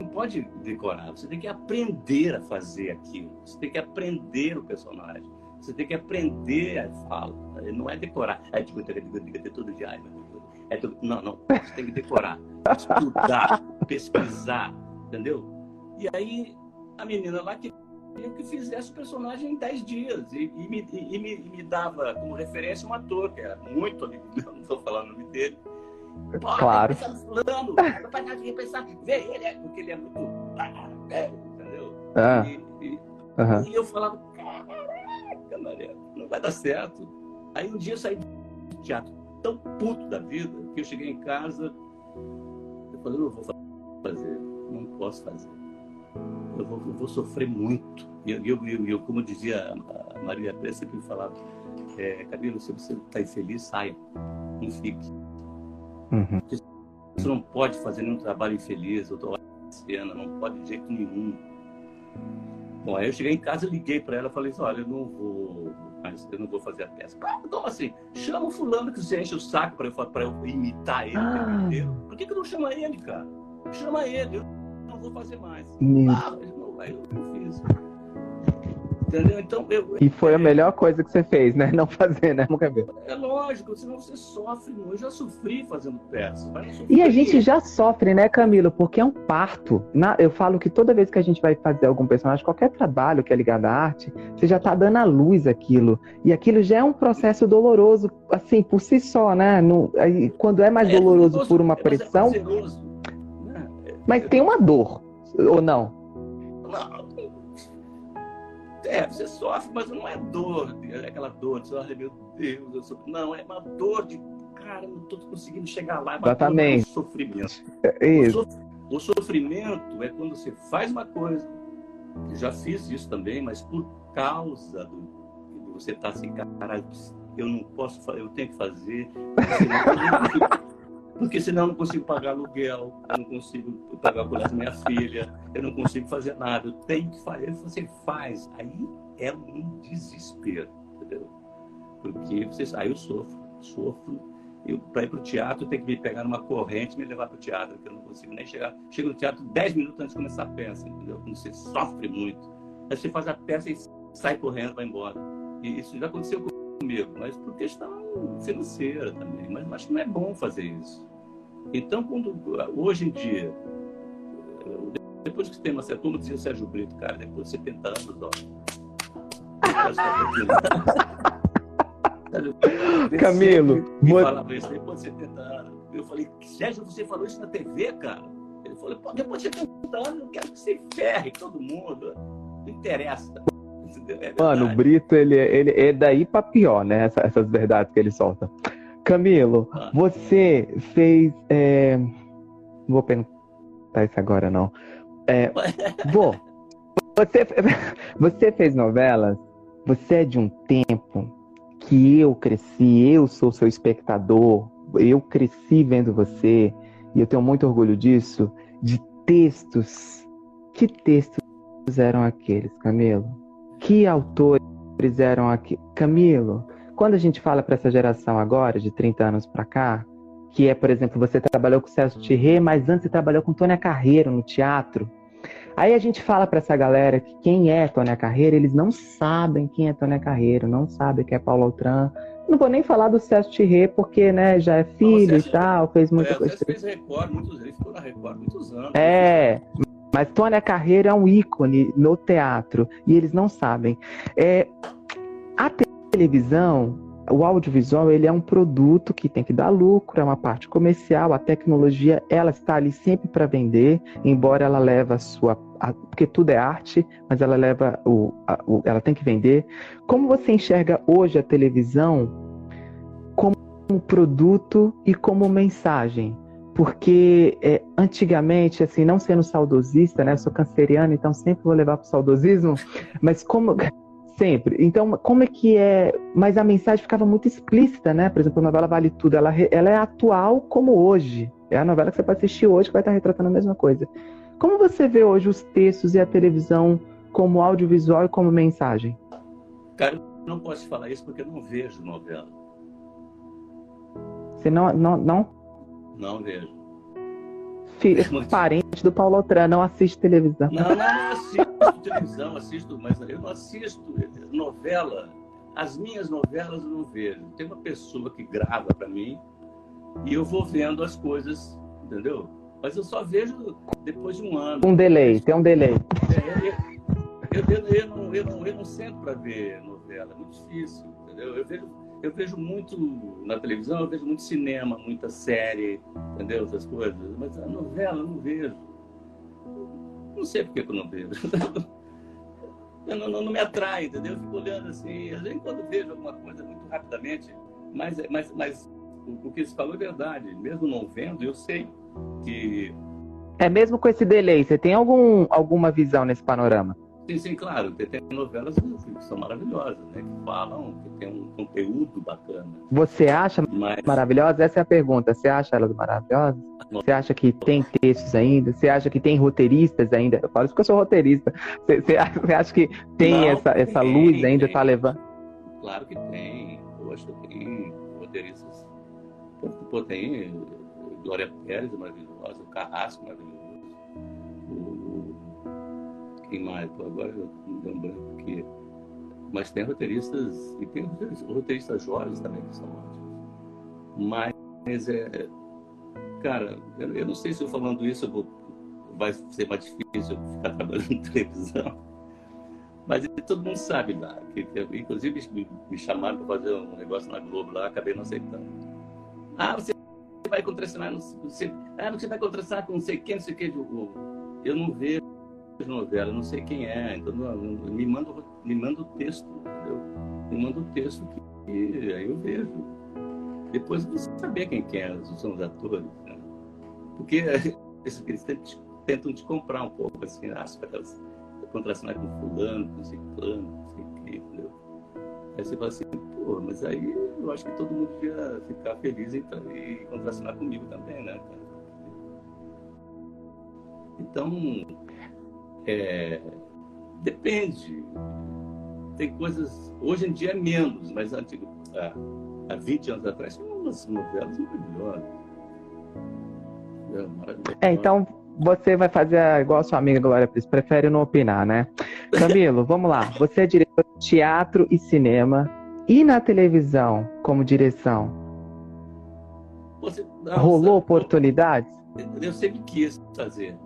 não pode decorar, você tem que aprender a fazer aquilo. Você tem que aprender o personagem. Você tem que aprender a fala. Não é decorar. É tipo, todo dia. É tudo... Não, não. Você tem que decorar, estudar, pesquisar, entendeu? E aí, a menina lá que que fizesse o personagem em 10 dias e, e, me, e, me, e, me, dava como referência um ator que era muito amigo, não estou falando o nome dele. Pô, claro. Fulano, pensar, ver ele, é, porque ele é muito. É, entendeu? Ah. E, uhum. e, eu falava, caraca, Maria, não vai dar certo. Aí um dia eu saí do teatro tão puto da vida que eu cheguei em casa, eu falei, não vou fazer, não posso fazer eu vou, eu vou sofrer muito. E eu, eu, eu, como dizia a Maria Pérez, sempre falava, é, Camilo, se você está infeliz, saia, não fique. Uhum. Você não pode fazer nenhum trabalho infeliz, eu tô cena, não pode de jeito nenhum. Bom, aí eu cheguei em casa, liguei para ela, falei assim, olha, eu não vou, mas eu não vou fazer a peça. Como assim? Chama o fulano que você enche o saco para eu, eu imitar ele ah. inteiro. Por que, que não chama ele, cara? Chama ele. Eu não vou fazer mais. Ah, mas não, eu não fiz. Entendeu? Então, eu, e foi é, a melhor coisa que você fez, né? [laughs] Não fazer, né, Mucabelo? É lógico, senão você sofre. Eu já sofri fazendo peça. E a gente já sofre, né, Camilo? Porque é um parto. Na, eu falo que toda vez que a gente vai fazer algum personagem, qualquer trabalho que é ligado à arte, você já tá dando à luz aquilo. E aquilo já é um processo doloroso, assim, por si só, né? No, aí, quando é mais é doloroso, doloroso por uma é pressão. É mas tem uma dor, ou não? Não. É, você sofre, mas não é dor, é aquela dor de, olha, meu Deus, eu sofro. Não, é uma dor de, cara, não estou conseguindo chegar lá. É Exatamente. Dor, sofrimento. É isso. O, sofrimento é quando você faz uma coisa, eu já fiz isso também, mas por causa do você está assim, cara, eu não posso, eu tenho que fazer, porque senão eu não consigo pagar aluguel, eu não consigo pagar colégio da minha filha, eu não consigo fazer nada, eu tenho que fazer. Você faz, aí é um desespero, entendeu? Porque você, aí eu sofro, sofro. Para ir para o teatro, eu tenho que me pegar numa corrente e me levar para o teatro, porque eu não consigo nem chegar. Chego no teatro 10 minutos antes de começar a peça, entendeu? Você sofre muito. Aí você faz a peça e sai correndo, vai embora. E isso já aconteceu comigo, mas por questão financeira também. Mas acho que não é bom fazer isso. Então, quando, hoje em dia, depois que você tem uma certa, como dizia o Sérgio Brito, cara, depois de 70 anos, ó. [laughs] Camilo, me falava isso depois de 70 anos. Eu falei, Sérgio, você falou isso na TV, cara? Ele falou, Pô, depois de 70 anos, eu quero que você ferre todo mundo. Não interessa. É Mano, o Brito, ele, ele é daí pra pior, né? Essas, essas verdades que ele solta. Camilo, ah. você fez. É... Não vou perguntar isso agora, não. É... [laughs] vou. Você, [laughs] você fez novelas? Você é de um tempo que eu cresci, eu sou seu espectador, eu cresci vendo você, e eu tenho muito orgulho disso, de textos. Que textos eram aqueles, Camilo? Que autores eram aqueles? Camilo, quando a gente fala para essa geração agora, de 30 anos para cá, que é, por exemplo, você trabalhou com o Celso Thierry, mas antes você trabalhou com Tônia Carreiro no teatro. Aí a gente fala para essa galera que quem é Tônia Carreiro, eles não sabem quem é Tônia Carreiro, não sabem quem é Paulo Altran. Não vou nem falar do Celso Thierry, porque né, já é filho e tal, fez muita é, coisa. fez Record, muitos, ele ficou na Record muitos anos. É, mas Tônia Carreiro é um ícone no teatro e eles não sabem. É, a televisão, o audiovisual, ele é um produto que tem que dar lucro, é uma parte comercial, a tecnologia, ela está ali sempre para vender, embora ela leve a sua, porque tudo é arte, mas ela leva o, a, o, ela tem que vender. Como você enxerga hoje a televisão como um produto e como mensagem? Porque é, antigamente, assim, não sendo saudosista, né? Eu sou canceriana, então sempre vou levar para o saudosismo, mas como [laughs] sempre. Então, como é que é? Mas a mensagem ficava muito explícita, né? Por exemplo, a novela Vale Tudo, ela, ela é atual como hoje. É a novela que você pode assistir hoje que vai estar retratando a mesma coisa. Como você vê hoje os textos e a televisão como audiovisual e como mensagem? Cara, eu não posso falar isso porque eu não vejo novela. Você não, não, não não vejo. Filho, parente do Paulo Otran, não assiste televisão. Não, não, não assisto televisão, assisto, mas eu não assisto novela. As minhas novelas eu não vejo. Tem uma pessoa que grava para mim e eu vou vendo as coisas, entendeu? Mas eu só vejo depois de um ano. Um delay, tem um delay. É, eu, eu, eu, eu, não, eu, não, eu não sento para ver novela, é muito difícil, entendeu? Eu vejo eu vejo muito na televisão, eu vejo muito cinema, muita série, entendeu? Essas coisas. Mas a novela eu não vejo. Não sei por que eu não vejo. [laughs] Não, não, não, me atrai, entendeu? Eu fico olhando assim, às vezes quando vejo alguma coisa muito rapidamente, mas, mas, mas o, o que se falou é verdade. Mesmo não vendo, eu sei que. É mesmo com esse delay, você tem algum, alguma visão nesse panorama? Sim, sim, claro. Tem novelas que são maravilhosas, né? Que falam, que tem um conteúdo bacana. Você acha Mas... maravilhosa? Essa é a pergunta. Você acha elas maravilhosas? Você acha que tem textos ainda? Você acha que tem roteiristas ainda? Eu falo isso porque eu sou roteirista. Você, você acha que tem Não, essa, tem, essa luz ainda está levando? Claro que tem. Poxa, tem roteiristas. Pô, tem Glória Pérez maravilhosa, o Carrasco maravilhoso. O quem mais? Agora eu lembrando que. Mas tem roteiristas, e tem roteiristas jovens também que são ótimos. Mas, é, cara, eu, eu não sei se eu falando isso eu vou, vai ser mais difícil ficar trabalhando em televisão. Mas todo mundo sabe lá. Que, que, inclusive me, me chamaram para fazer um negócio na Globo lá, acabei não aceitando. Ah, você vai contracenar, não, você, ah, você vai contracenar com não sei quem, não sei o. Eu não vejo novela, não sei quem é, então me manda, me manda o texto, entendeu? Me manda o texto que, aí eu vejo. Depois eu vou saber quem que é, são os atores, né? Porque [laughs] eles tentam te comprar um pouco, assim, você vai contracenar com fulano, com ciclano, não sei o que, entendeu? Aí você fala assim, pô, mas aí eu acho que todo mundo devia ficar feliz em, em contracenar comigo também, né, Então, é, depende. Tem coisas. Hoje em dia é menos, mas antigo, há, há 20 anos atrás tinha umas novelas maravilhosas. É, então você vai fazer igual a sua amiga Glória Pires, prefere não opinar, né? Camilo, [laughs] vamos lá. Você é diretor de teatro e cinema e na televisão como direção. Você, não, Rolou oportunidades? Eu sempre quis fazer.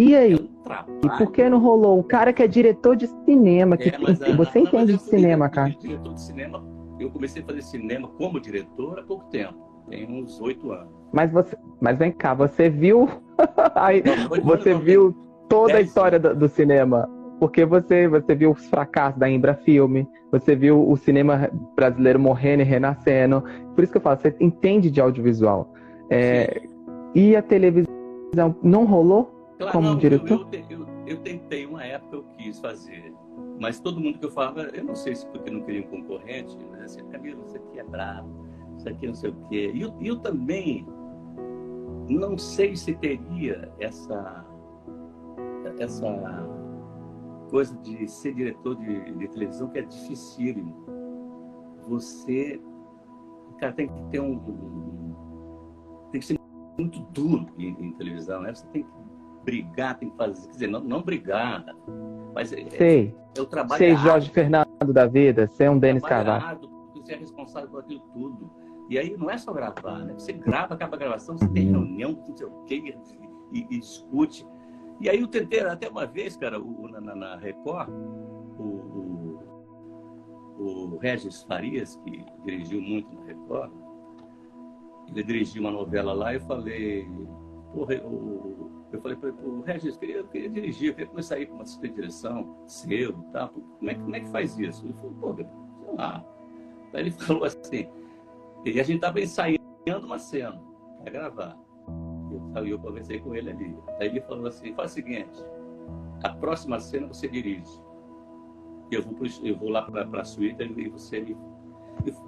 E aí? E por que não rolou? O cara que é diretor de cinema, que é, você a, entende de cinema, cara? Diretor de cinema, eu comecei a fazer cinema como diretor há pouco tempo, tem uns oito anos. Mas você, mas vem cá, você viu, [laughs] aí, não, você não, viu toda a história do, do, cinema? Porque você, você viu os fracassos da Imbra Filme, você viu o cinema brasileiro morrendo e renascendo. Por isso que eu falo, você entende de audiovisual. É, e a televisão não rolou? Claro, como não, diretor? Eu, eu, eu, tentei, uma época eu quis fazer, mas todo mundo que eu falava, eu não sei se porque não queria um concorrente, mas assim, Camilo, isso aqui é brabo, isso aqui não sei o quê. E eu, eu também não sei se teria essa, essa coisa de ser diretor de, de televisão que é dificílimo. Você, cara, tem que ter um, um tem que ser muito duro em, em televisão, né? Você tem que brigar, tem que fazer, quer dizer, não, não brigar, mas é, Sei. é, o trabalho. Sei, Jorge Fernando da vida, ser um Denis Carvalho. Você é responsável por aquilo tudo. E aí não é só gravar, né? Você grava, acaba a gravação, você tem reunião, não sei o quê, e, e, discute. E aí eu tentei, até uma vez, cara, o, na, na, Record, o, o, o Regis Farias, que dirigiu muito na Record, ele dirigiu uma novela lá e eu falei, porra, o, eu falei para ele, Regis, eu queria, eu queria dirigir, eu queria começar a ir para uma assistente de direção seu, tá? Como é, como é que faz isso? Ele falou, pô, sei lá. Aí ele [laughs] falou assim, e a gente estava ensaiando uma cena para gravar. Eu, eu conversei com ele ali. Aí ele falou assim: faz o seguinte, a próxima cena você dirige. Eu vou, pro, eu vou lá para a suíte e você me. [laughs]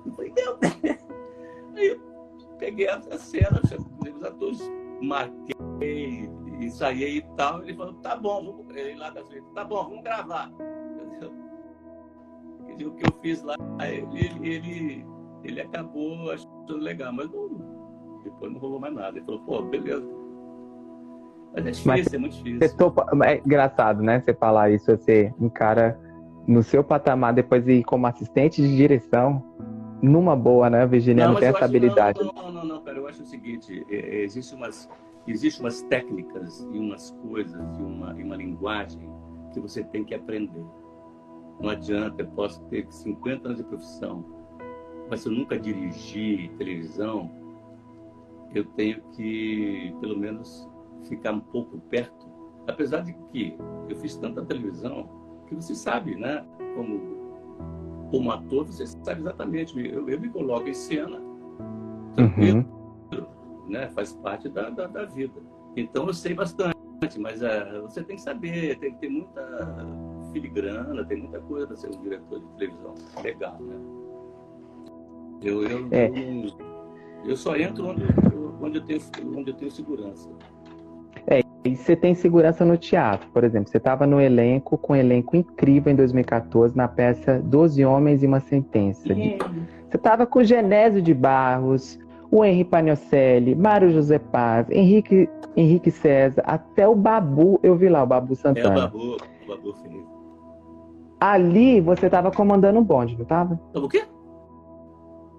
Eu falei, meu [laughs] Aí eu peguei a cena, os atores, marquei, ensaiei e tal. Ele falou: tá bom, vamos, ele lá da suíte, tá bom, vamos gravar. O que eu fiz lá, ele, ele, ele acabou achando legal, mas não, depois não rolou mais nada. Ele falou, pô, beleza. Mas é difícil, Mas é muito difícil. Topa... É engraçado, né? Você falar isso, você encara no seu patamar, depois ir como assistente de direção, numa boa, né, Virginia? Não, não tem essa habilidade. Não, não, não, não, pera, eu acho o seguinte: é, é, existe umas, existe umas técnicas e umas coisas e uma, e uma linguagem que você tem que aprender. Não adianta, eu posso ter 50 anos de profissão, mas se eu nunca dirigi televisão, eu tenho que, pelo menos, ficar um pouco perto. Apesar de que eu fiz tanta televisão que você sabe, né? Como, como ator, você sabe exatamente. Eu, eu me coloco em cena, tranquilo, uhum. Né? Faz parte da, da, da, vida. Então eu sei bastante, mas uh, você tem que saber, tem que ter muita filigrana, tem muita coisa para ser um diretor de televisão legal, né? Eu, eu, é. eu, eu só entro onde, onde, eu tenho, onde eu tenho segurança. É, e você tem segurança no teatro, por exemplo. Você estava no elenco, com um elenco incrível em 2014, na peça Doze Homens e uma Sentença. É. Você estava com o Genésio de Barros, o Henri Pagnocelli, Mário José Paz, Henrique, Henrique César, até o Babu, eu vi lá o Babu Santana. É o Babu, o Babu Felipe. Ali você estava comandando o bonde, não estava? O quê?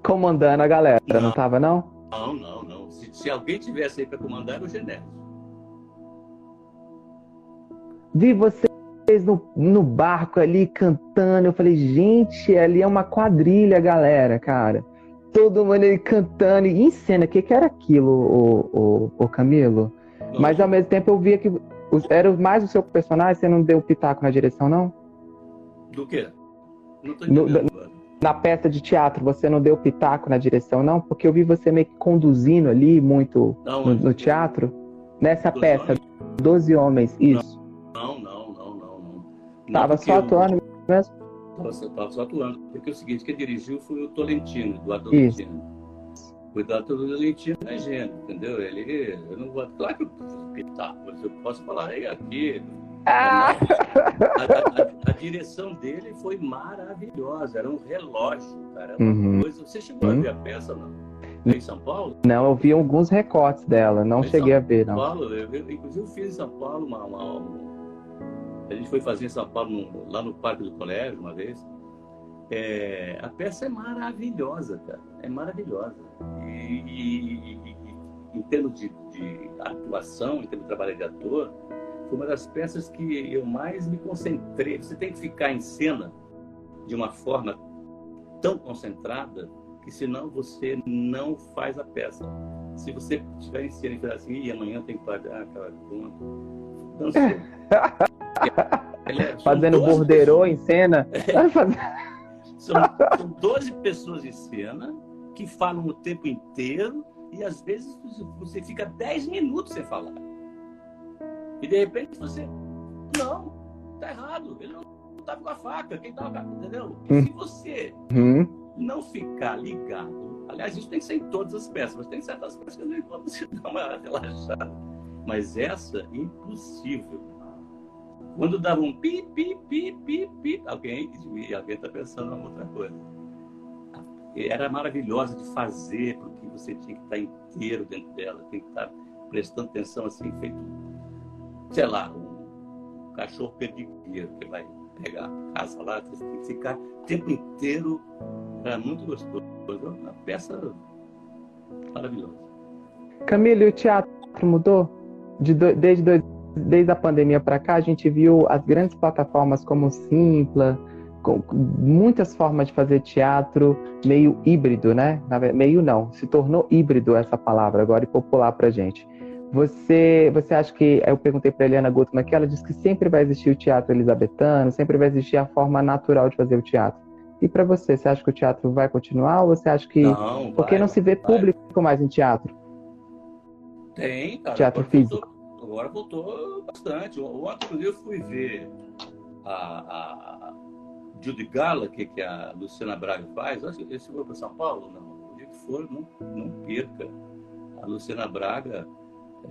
Comandando a galera, não, não estava não? Não, não, não. Se, se alguém tivesse aí para comandar, era o Genésio vi vocês no, no barco ali cantando. Eu falei, gente, ali é uma quadrilha, galera, cara. Todo mundo ali cantando. E em cena, o que, que era aquilo, o, o, o Camilo? Não. Mas ao mesmo tempo eu via que era mais o seu personagem, você não deu pitaco na direção, não? Do quê? Não tô no, na peça de teatro, você não deu pitaco na direção, não? Porque eu vi você meio que conduzindo ali muito não, no, no, teatro. Nessa peça, homens? Doze Homens, isso. Não, não, não, não. não. Tava só atuando mesmo? Tava, tava só atuando. Porque é o seguinte, quem dirigiu foi o Tolentino, Eduardo Tolentino. O Eduardo Tolentino é gênio, entendeu? Ele, eu não vou, claro que eu pitar, mas eu posso falar aí aqui. Ah. A, a, a, direção dele foi maravilhosa, era um relógio, cara. Uma uhum. coisa. Você chegou uhum. a ver a peça, não? Em São Paulo? Não, eu vi alguns recortes dela, não cheguei São a ver, não. Paulo, eu, eu, inclusive eu fiz em São Paulo uma, uma, a gente foi fazer em São Paulo, lá no Parque do Colégio, uma vez. É, a peça é maravilhosa, cara. É maravilhosa. E, e, e em termos de, de, atuação, em termos de trabalho de ator, foi uma das peças que eu mais me concentrei. Você tem que ficar em cena de uma forma tão concentrada que senão você não faz a peça. Se você estiver em cena e falar assim, e amanhã tem que pagar aquela conta, dançou. [laughs] É, Fazendo borderô em cena. É. São, são 12 pessoas em cena que falam o tempo inteiro e às vezes você fica 10 minutos sem falar. E de repente você. Não, tá errado. Ele não estava com a faca. Quem tava. Entendeu? Hum. Se você hum. não ficar ligado. Aliás, isso tem que ser em todas as peças, mas tem certas peças que [laughs] você dá uma relaxada. Mas essa, impossível. Quando dava um pi, pi, pi, pi, pi, alguém está pensando em outra coisa. Era maravilhosa de fazer, porque você tinha que estar inteiro dentro dela, tem que estar prestando atenção assim, feito, sei lá, um cachorro perdigueiro que vai pegar a casa lá, você tem que ficar o tempo inteiro. Era muito gostoso. Uma peça maravilhosa. Camilo, e o teatro mudou? De do, desde dois desde a pandemia para cá, a gente viu as grandes plataformas como Simpla, com muitas formas de fazer teatro meio híbrido, né? Meio não, se tornou híbrido essa palavra agora e popular para gente. Você, você acha que eu perguntei para Eliana Gutmann que ela disse que sempre vai existir o teatro elisabetano, sempre vai existir a forma natural de fazer o teatro. E para você, você acha que o teatro vai continuar ou você acha que não, porque vai, não se vê vai. público mais em teatro? Tem, cara. Teatro físico. Agora voltou bastante. Ontem eu fui ver a, a Judy Gala, que, que a Luciana Braga faz. Esse foi para São Paulo? Não. O dia que for, não, não perca. A Luciana Braga,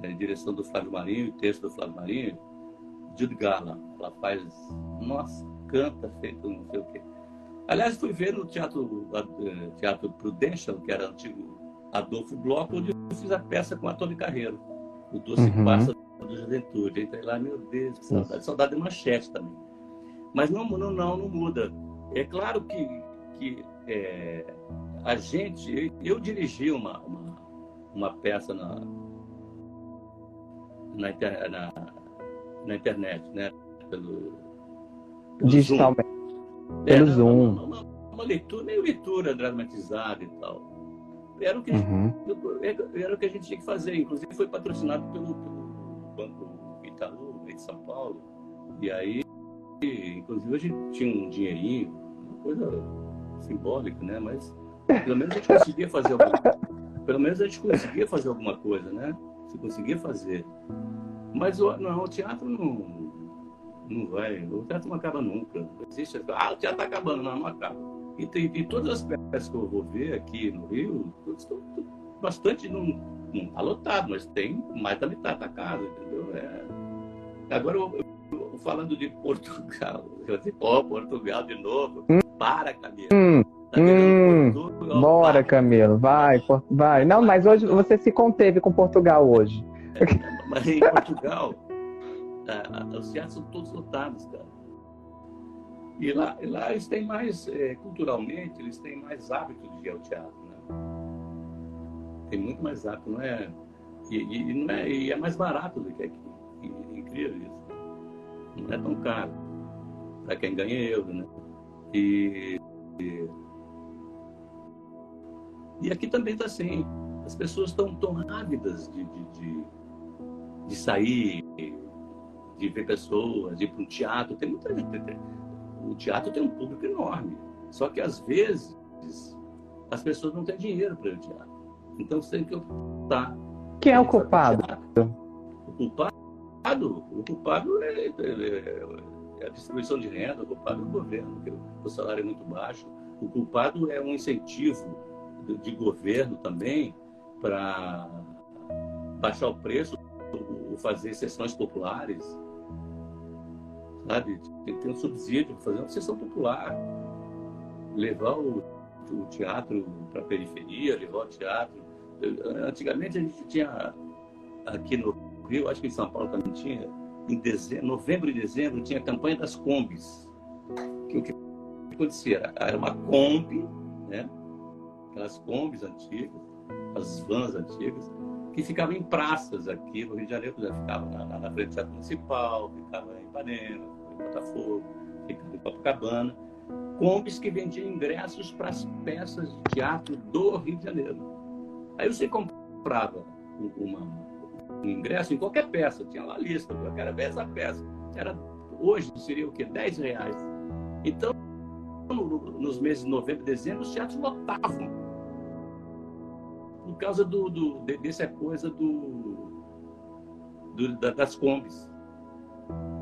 é, direção do Flávio Marinho, texto do Flávio Marinho. Judy Gala, ela faz. Nossa, canta feito não sei o quê. Aliás, fui ver no Teatro, eh, teatro Prudential, que era antigo Adolfo Bloco, onde eu fiz a peça com a Tony Carreiro, o Doce Uhum. Pássaro da Juventude. Entrei lá, meu Deus, que saudade. Isso. Saudade de manchete também. Mas não, não, não, não muda. É claro que, que é, a gente. Eu, eu dirigi uma, uma, uma peça na, na, inter- na, na internet, né? Pelo, pelo Zoom. Digitalmente. É, Pelo não, Zoom. Uma, uma- uma leitura, meio leitura dramatizada e tal. Era o que, Uhum. era o que a gente tinha que fazer. Inclusive foi patrocinado pelo, pelo Banco Itaú, de São Paulo. E aí, inclusive, a gente tinha um dinheirinho, uma coisa simbólica, né? Mas pelo menos a gente conseguia fazer alguma Pelo menos a gente conseguia fazer alguma coisa, né? Se conseguia fazer. Mas o, não, o teatro não, não vai. O teatro não acaba nunca. Não existe. Ah, o teatro está acabando. Não, não acaba. E, tem, e todas as peças que eu vou ver aqui no Rio, estão bastante. Não está lotado, mas tem mais da metade da casa, entendeu? É... Agora, eu, eu- falando de Portugal, [laughs] eu disse, ó, Portugal de novo. Para, Camila. Hum, Tá Hum, Portugal, bora. Vai, Por- vai. Não, mas hoje você se conteve com Portugal hoje. Mas em Portugal, ah, [laughs] os teatros são todos lotados, cara. E lá, lá eles têm mais, eh, culturalmente, eles têm mais hábito de ir ao teatro, né? Tem muito mais hábito, não é? E, e- e não é, e é mais barato do que aqui. É incrível isso. Não é tão caro para quem ganha euro, né? E, e, e aqui também está assim. As pessoas estão tão ávidas de, de, de, de sair, de ver pessoas, de ir para um teatro. Tem muita gente. tem- O teatro tem um público enorme. Só que às vezes as pessoas não têm dinheiro para ir ao teatro. Então você tem que optar. Quem é o culpado? O culpado, o culpado é, é- é a distribuição de renda, o culpado é o governo, porque o salário é muito baixo. O culpado é um incentivo de, de governo também para baixar o preço, ou fazer sessões populares. Sabe? Tem que ter um subsídio para fazer uma sessão popular. Levar o, o teatro para a periferia, levar o teatro. Antigamente a gente tinha aqui no Rio, acho que em São Paulo também tinha, em dezembro, novembro e dezembro, tinha a campanha das combis. Que o que acontecia? Era uma Kombi, né? aquelas combis antigas, as vans antigas, que ficavam em praças aqui no Rio de Janeiro, exemplo, ficava na, na- frente do Teatro Municipal, ficava em Ipanema, Botafogo, ficava em Copacabana. Combis que vendiam ingressos para as peças de teatro do Rio de Janeiro. Aí você comprava um- uma, um ingresso em qualquer peça, tinha lá a lista, eu quero ver essa peça. Era, hoje seria o quê? 10 reais. Então, no- no- nos meses de novembro e dezembro, os teatros lotavam. Por causa do, do, de- dessa coisa do, do- da- das combis.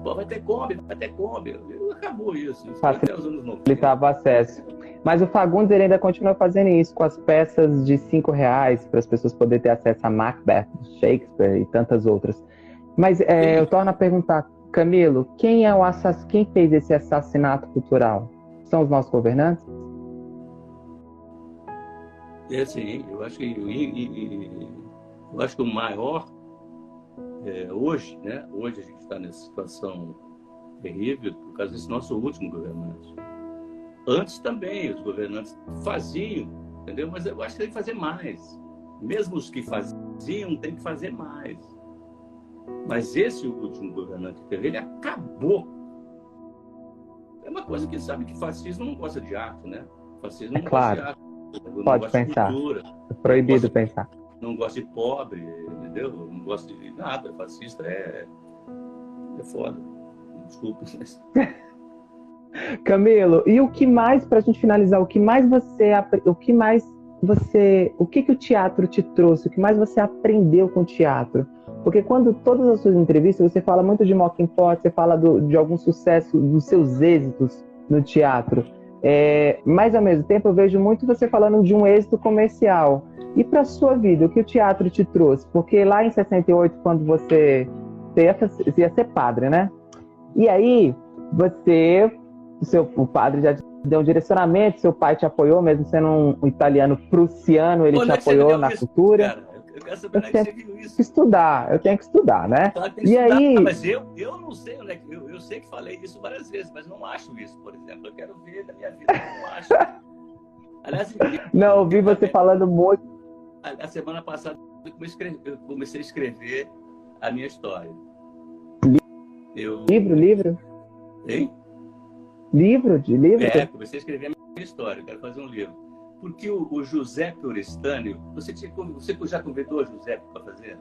Pô, vai ter Kombi, vai ter Kombi. Acabou isso. Isso até os anos 90. Facilitava o acesso. Mas o Fagundes ele ainda continua fazendo isso com as peças de cinco reais para as pessoas poderem ter acesso a Macbeth, Shakespeare e tantas outras. Mas é, eu torno a perguntar, Camilo, quem é o assass... quem fez esse assassinato cultural? São os nossos governantes? É sim, eu acho que, e- e- e- eu acho que o maior é, hoje, né? Hoje a gente está nessa situação terrível por causa desse nosso último governante. Antes também os governantes faziam, entendeu? Mas eu acho que tem que fazer mais. Mesmo os que faziam, tem que fazer mais. Mas esse último governante que teve, ele acabou. É uma coisa que sabe que fascismo não gosta de arte, né? Fascismo É não claro. gosta de arte. Não Pode gosta de pensar. cultura É proibido Posso- pensar. não gosta de pobre, entendeu? Não gosta de nada. Fascista é, é foda. Desculpa, mas [laughs] Camilo, e o que mais, para a gente finalizar, o que mais você, o que mais você, o que que o teatro te trouxe? O que mais você aprendeu com o teatro? Porque quando todas as suas entrevistas você fala muito de Mocking Pot, você fala do, de algum sucesso, dos seus êxitos no teatro. É, mas ao mesmo tempo eu vejo muito você falando de um êxito comercial. E para sua vida, o que o teatro te trouxe? Porque lá em 68, quando você, você, ia, você ia ser padre, né? E aí você, o seu o padre já deu um direcionamento, seu pai te apoiou, mesmo sendo um, italiano prussiano, ele te apoiou na isso, cultura. Cara. Eu quero saber eu que isso. estudar, eu tenho que estudar, né? Claro, e estudar, aí... Mas eu, eu não sei, né? Eu, eu sei que falei isso várias vezes, mas não acho isso, por exemplo. Eu quero ver na minha vida, não acho. [laughs] Aliás, não, ouvi você falando muito. A, a semana passada eu comecei, eu comecei a escrever a minha história. Eu... Livro, livro? Hein? Livro, de livro? É, comecei a escrever a minha história, eu quero fazer um livro. Porque o, o José Orestânio, você, você já convidou o José para fazer?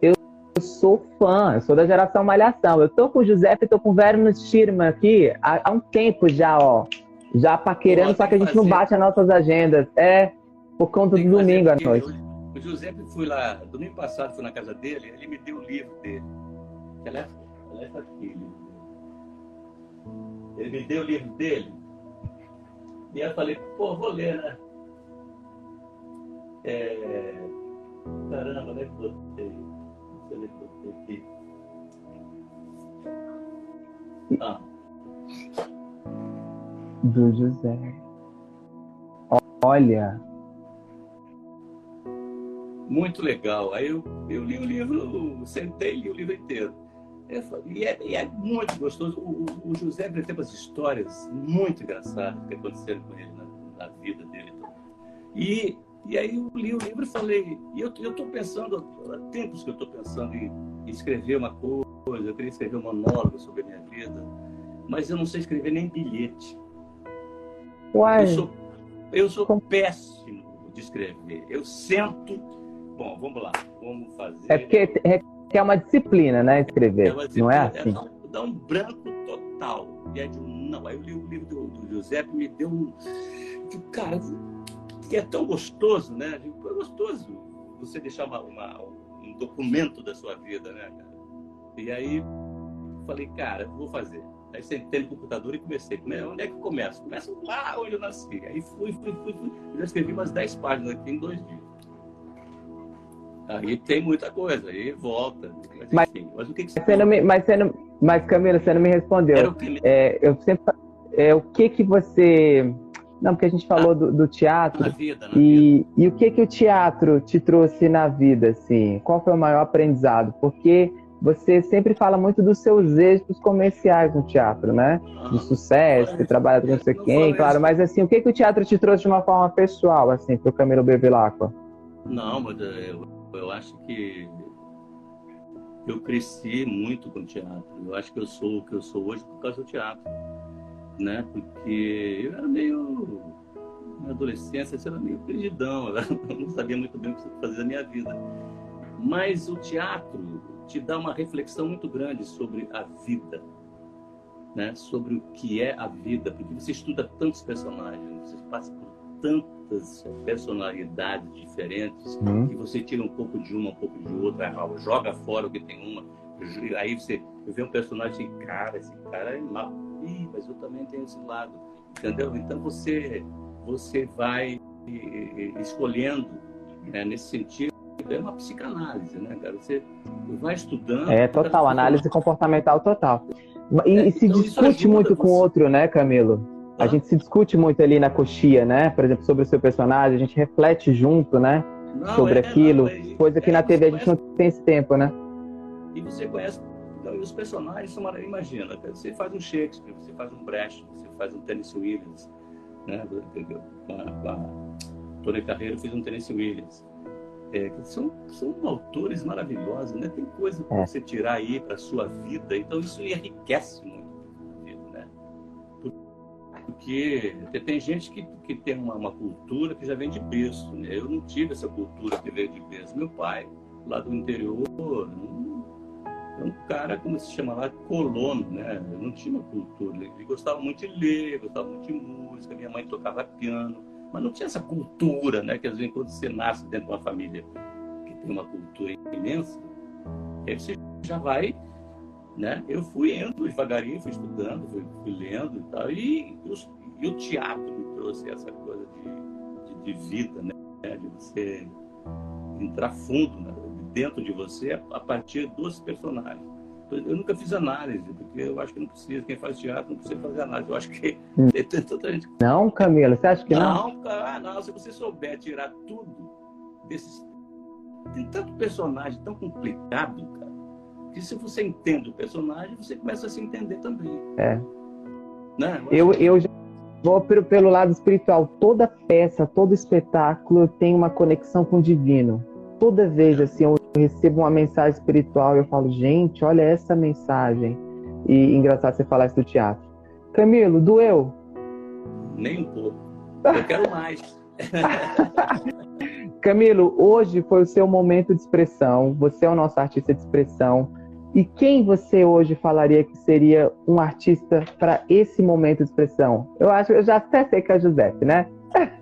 Eu sou fã, eu sou da geração Malhação. Eu tô com o Giuseppe, tô com o Verno Schirman aqui há, há, um tempo já, ó. Já paquerando, só que a gente fazer. não bate as nossas agendas. É, por conta do domingo à noite. o Giuseppe fui lá, domingo passado fui na casa dele, ele me deu o livro dele. Ela é, ela é filha. Ele me deu o livro dele. E eu falei, pô, vou ler, né? É... Caramba, é que botei? É que botei aqui. Ah. Do José. Olha. Muito legal. Aí eu, eu li o livro, sentei e li o livro inteiro. E é, e é, muito gostoso. O, o José tem umas histórias muito engraçadas que aconteceram com ele na, na vida dele. E, e aí eu li o livro e falei, e eu estou pensando, há tempos que eu estou pensando em, em, escrever uma coisa, eu queria escrever um monólogo sobre a minha vida, mas eu não sei escrever nem bilhete. Uai. Eu sou, eu sou péssimo de escrever. Eu sento. Bom, vamos lá, vamos fazer. É porque que é uma disciplina, né? Escrever. É disciplina, não é assim? É, dá um branco total. E é de um. Não, aí eu li o livro do, do Giuseppe me deu um. Cara, que é tão gostoso, né? É gostoso você deixar uma, uma, um documento da sua vida, né, cara? E aí falei, cara, vou fazer. Aí sentei no computador e comecei. Onde é que eu começo? Começo lá onde eu nasci. Aí fui, fui, fui, fui. Já escrevi umas 10 páginas aqui em dois dias. Aí tem muita coisa, aí volta. Mas, mas, enfim, mas o que, que você, você não me, mas, não, mas Camila, você não me respondeu. Que... É, eu sempre, é, o que que você. Não, porque a gente falou ah, do, do, teatro. Na vida, na e, vida. e o que que o teatro te trouxe na vida, assim? Qual foi o maior aprendizado? Porque você sempre fala muito dos seus êxitos comerciais no teatro, né? Ah, do sucesso, que trabalha com não sei quem, claro. Mas assim, o que que o teatro te trouxe de uma forma pessoal, assim, para o Camilo Bevilacqua? Não, mas eu, eu acho que eu cresci muito com teatro. Eu acho que eu sou o que eu sou hoje por causa do teatro, né? Porque eu era meio na adolescência, eu era meio perdidão, [laughs] eu não sabia muito bem o que fazer da minha vida. Mas o teatro te dá uma reflexão muito grande sobre a vida, né? Sobre o que é a vida, porque você estuda tantos personagens, você passa por tantas personalidades diferentes que você tira um pouco de uma, um pouco de outra, joga fora o que tem uma. Aí você vê um personagem e cara, esse cara é mal. Ih, mas eu também tenho esse lado. Entendeu? Então você, você vai escolhendo né, nesse sentido. É uma psicanálise, né, cara? Você vai estudando. É total, análise comportamental total. E, é, e se então discute muito você. com o outro, né, Camilo? A gente se discute muito ali na coxia, né? Por exemplo, sobre o seu personagem, a gente reflete junto, né? Não, sobre é, aquilo. Não, é, coisa que é, na TV a gente conhece... não tem esse tempo, né? E você conhece. Então, os personagens são. Imagina, você faz um Shakespeare, você faz um Brecht, você faz um Tennessee Williams, né? Com a, com a Tony Carreiro fez um Tennessee Williams. É, são, são autores maravilhosos, né? Tem coisa para é. você tirar aí para sua vida, então isso enriquece muito porque tem gente que, que tem uma, uma, cultura que já vem de berço. Né? Eu não tive essa cultura que veio de berço. Meu pai, lá do interior, é um cara, como se chama lá, colono, né? Eu não tinha uma cultura. Ele gostava muito de ler, gostava muito de música. Minha mãe tocava piano. Mas não tinha essa cultura, né? Que às vezes quando você nasce dentro de uma família que tem uma cultura imensa, aí você já vai, né? Eu fui indo devagarinho, fui estudando, fui, fui lendo e tal. E, e, o teatro me trouxe essa coisa de, de, de vida, né? De você entrar fundo né? dentro de você a partir dos personagens. Eu nunca fiz análise, porque eu acho que não precisa. Quem faz teatro não precisa fazer análise. Eu acho que hum. tem tanta gente. Não, Camila, você acha que não? Não, cara, não. Se você souber tirar tudo desses. Tem tanto personagem tão complicado, cara, que se você entende o personagem, você começa a se entender também. É. Né? Eu, eu já vou pelo lado espiritual. Toda peça, todo espetáculo tem uma conexão com o divino. Toda vez, assim, eu recebo uma mensagem espiritual e eu falo, gente, olha essa mensagem. E engraçado você falar isso do teatro. Camilo, doeu? Nem um pouco. Eu quero mais. [laughs] Camilo, hoje foi o seu momento de expressão. Você é o nosso artista de expressão. E quem você hoje falaria que seria um artista para esse momento de expressão? Eu acho, eu já até sei que é o Giuseppe, né? [laughs]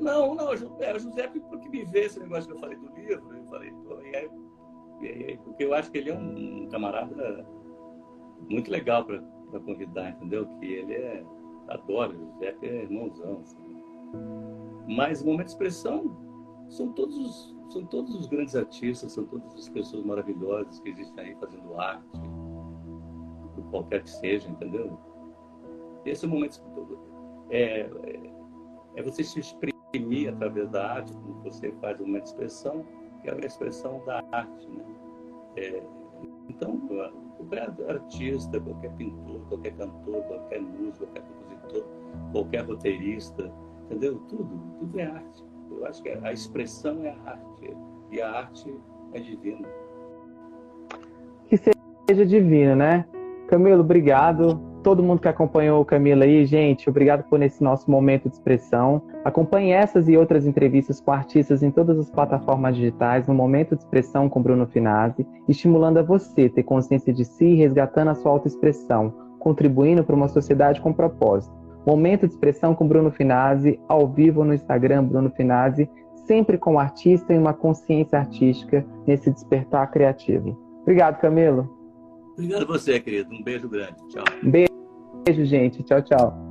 Não, não, é o Giuseppe porque me vê esse negócio que eu falei do livro. Eu falei, pô, e aí, e aí, porque eu acho que ele é um camarada muito legal para convidar, entendeu? Que ele é, adora, o Giuseppe é irmãozão. Assim. Mas o momento de expressão são todos os, são todos os grandes artistas, são todas as pessoas maravilhosas que existem aí fazendo arte, qualquer que seja, entendeu? Esse é o momento é, é, é você se exprimir através da arte, como você faz uma expressão, que é a expressão da arte, né? É, então, qualquer artista, qualquer pintor, qualquer cantor, qualquer músico, qualquer compositor, qualquer roteirista, entendeu? Tudo, tudo é arte. Eu acho que a expressão é a arte e a arte é divina. Que seja divina, né? Camilo, obrigado. Todo mundo que acompanhou o Camilo aí, gente, obrigado por esse nosso momento de expressão. Acompanhe essas e outras entrevistas com artistas em todas as plataformas digitais no Momento de Expressão com Bruno Finazzi, estimulando a você ter consciência de si e resgatando a sua autoexpressão, contribuindo para uma sociedade com propósito. Momento de expressão com Bruno Finazzi, ao vivo no Instagram Bruno Finazzi, sempre com o artista e uma consciência artística nesse despertar criativo. Obrigado, Camilo. Obrigado a você, querido. Um beijo grande. Tchau. Beijo, gente. Tchau, tchau.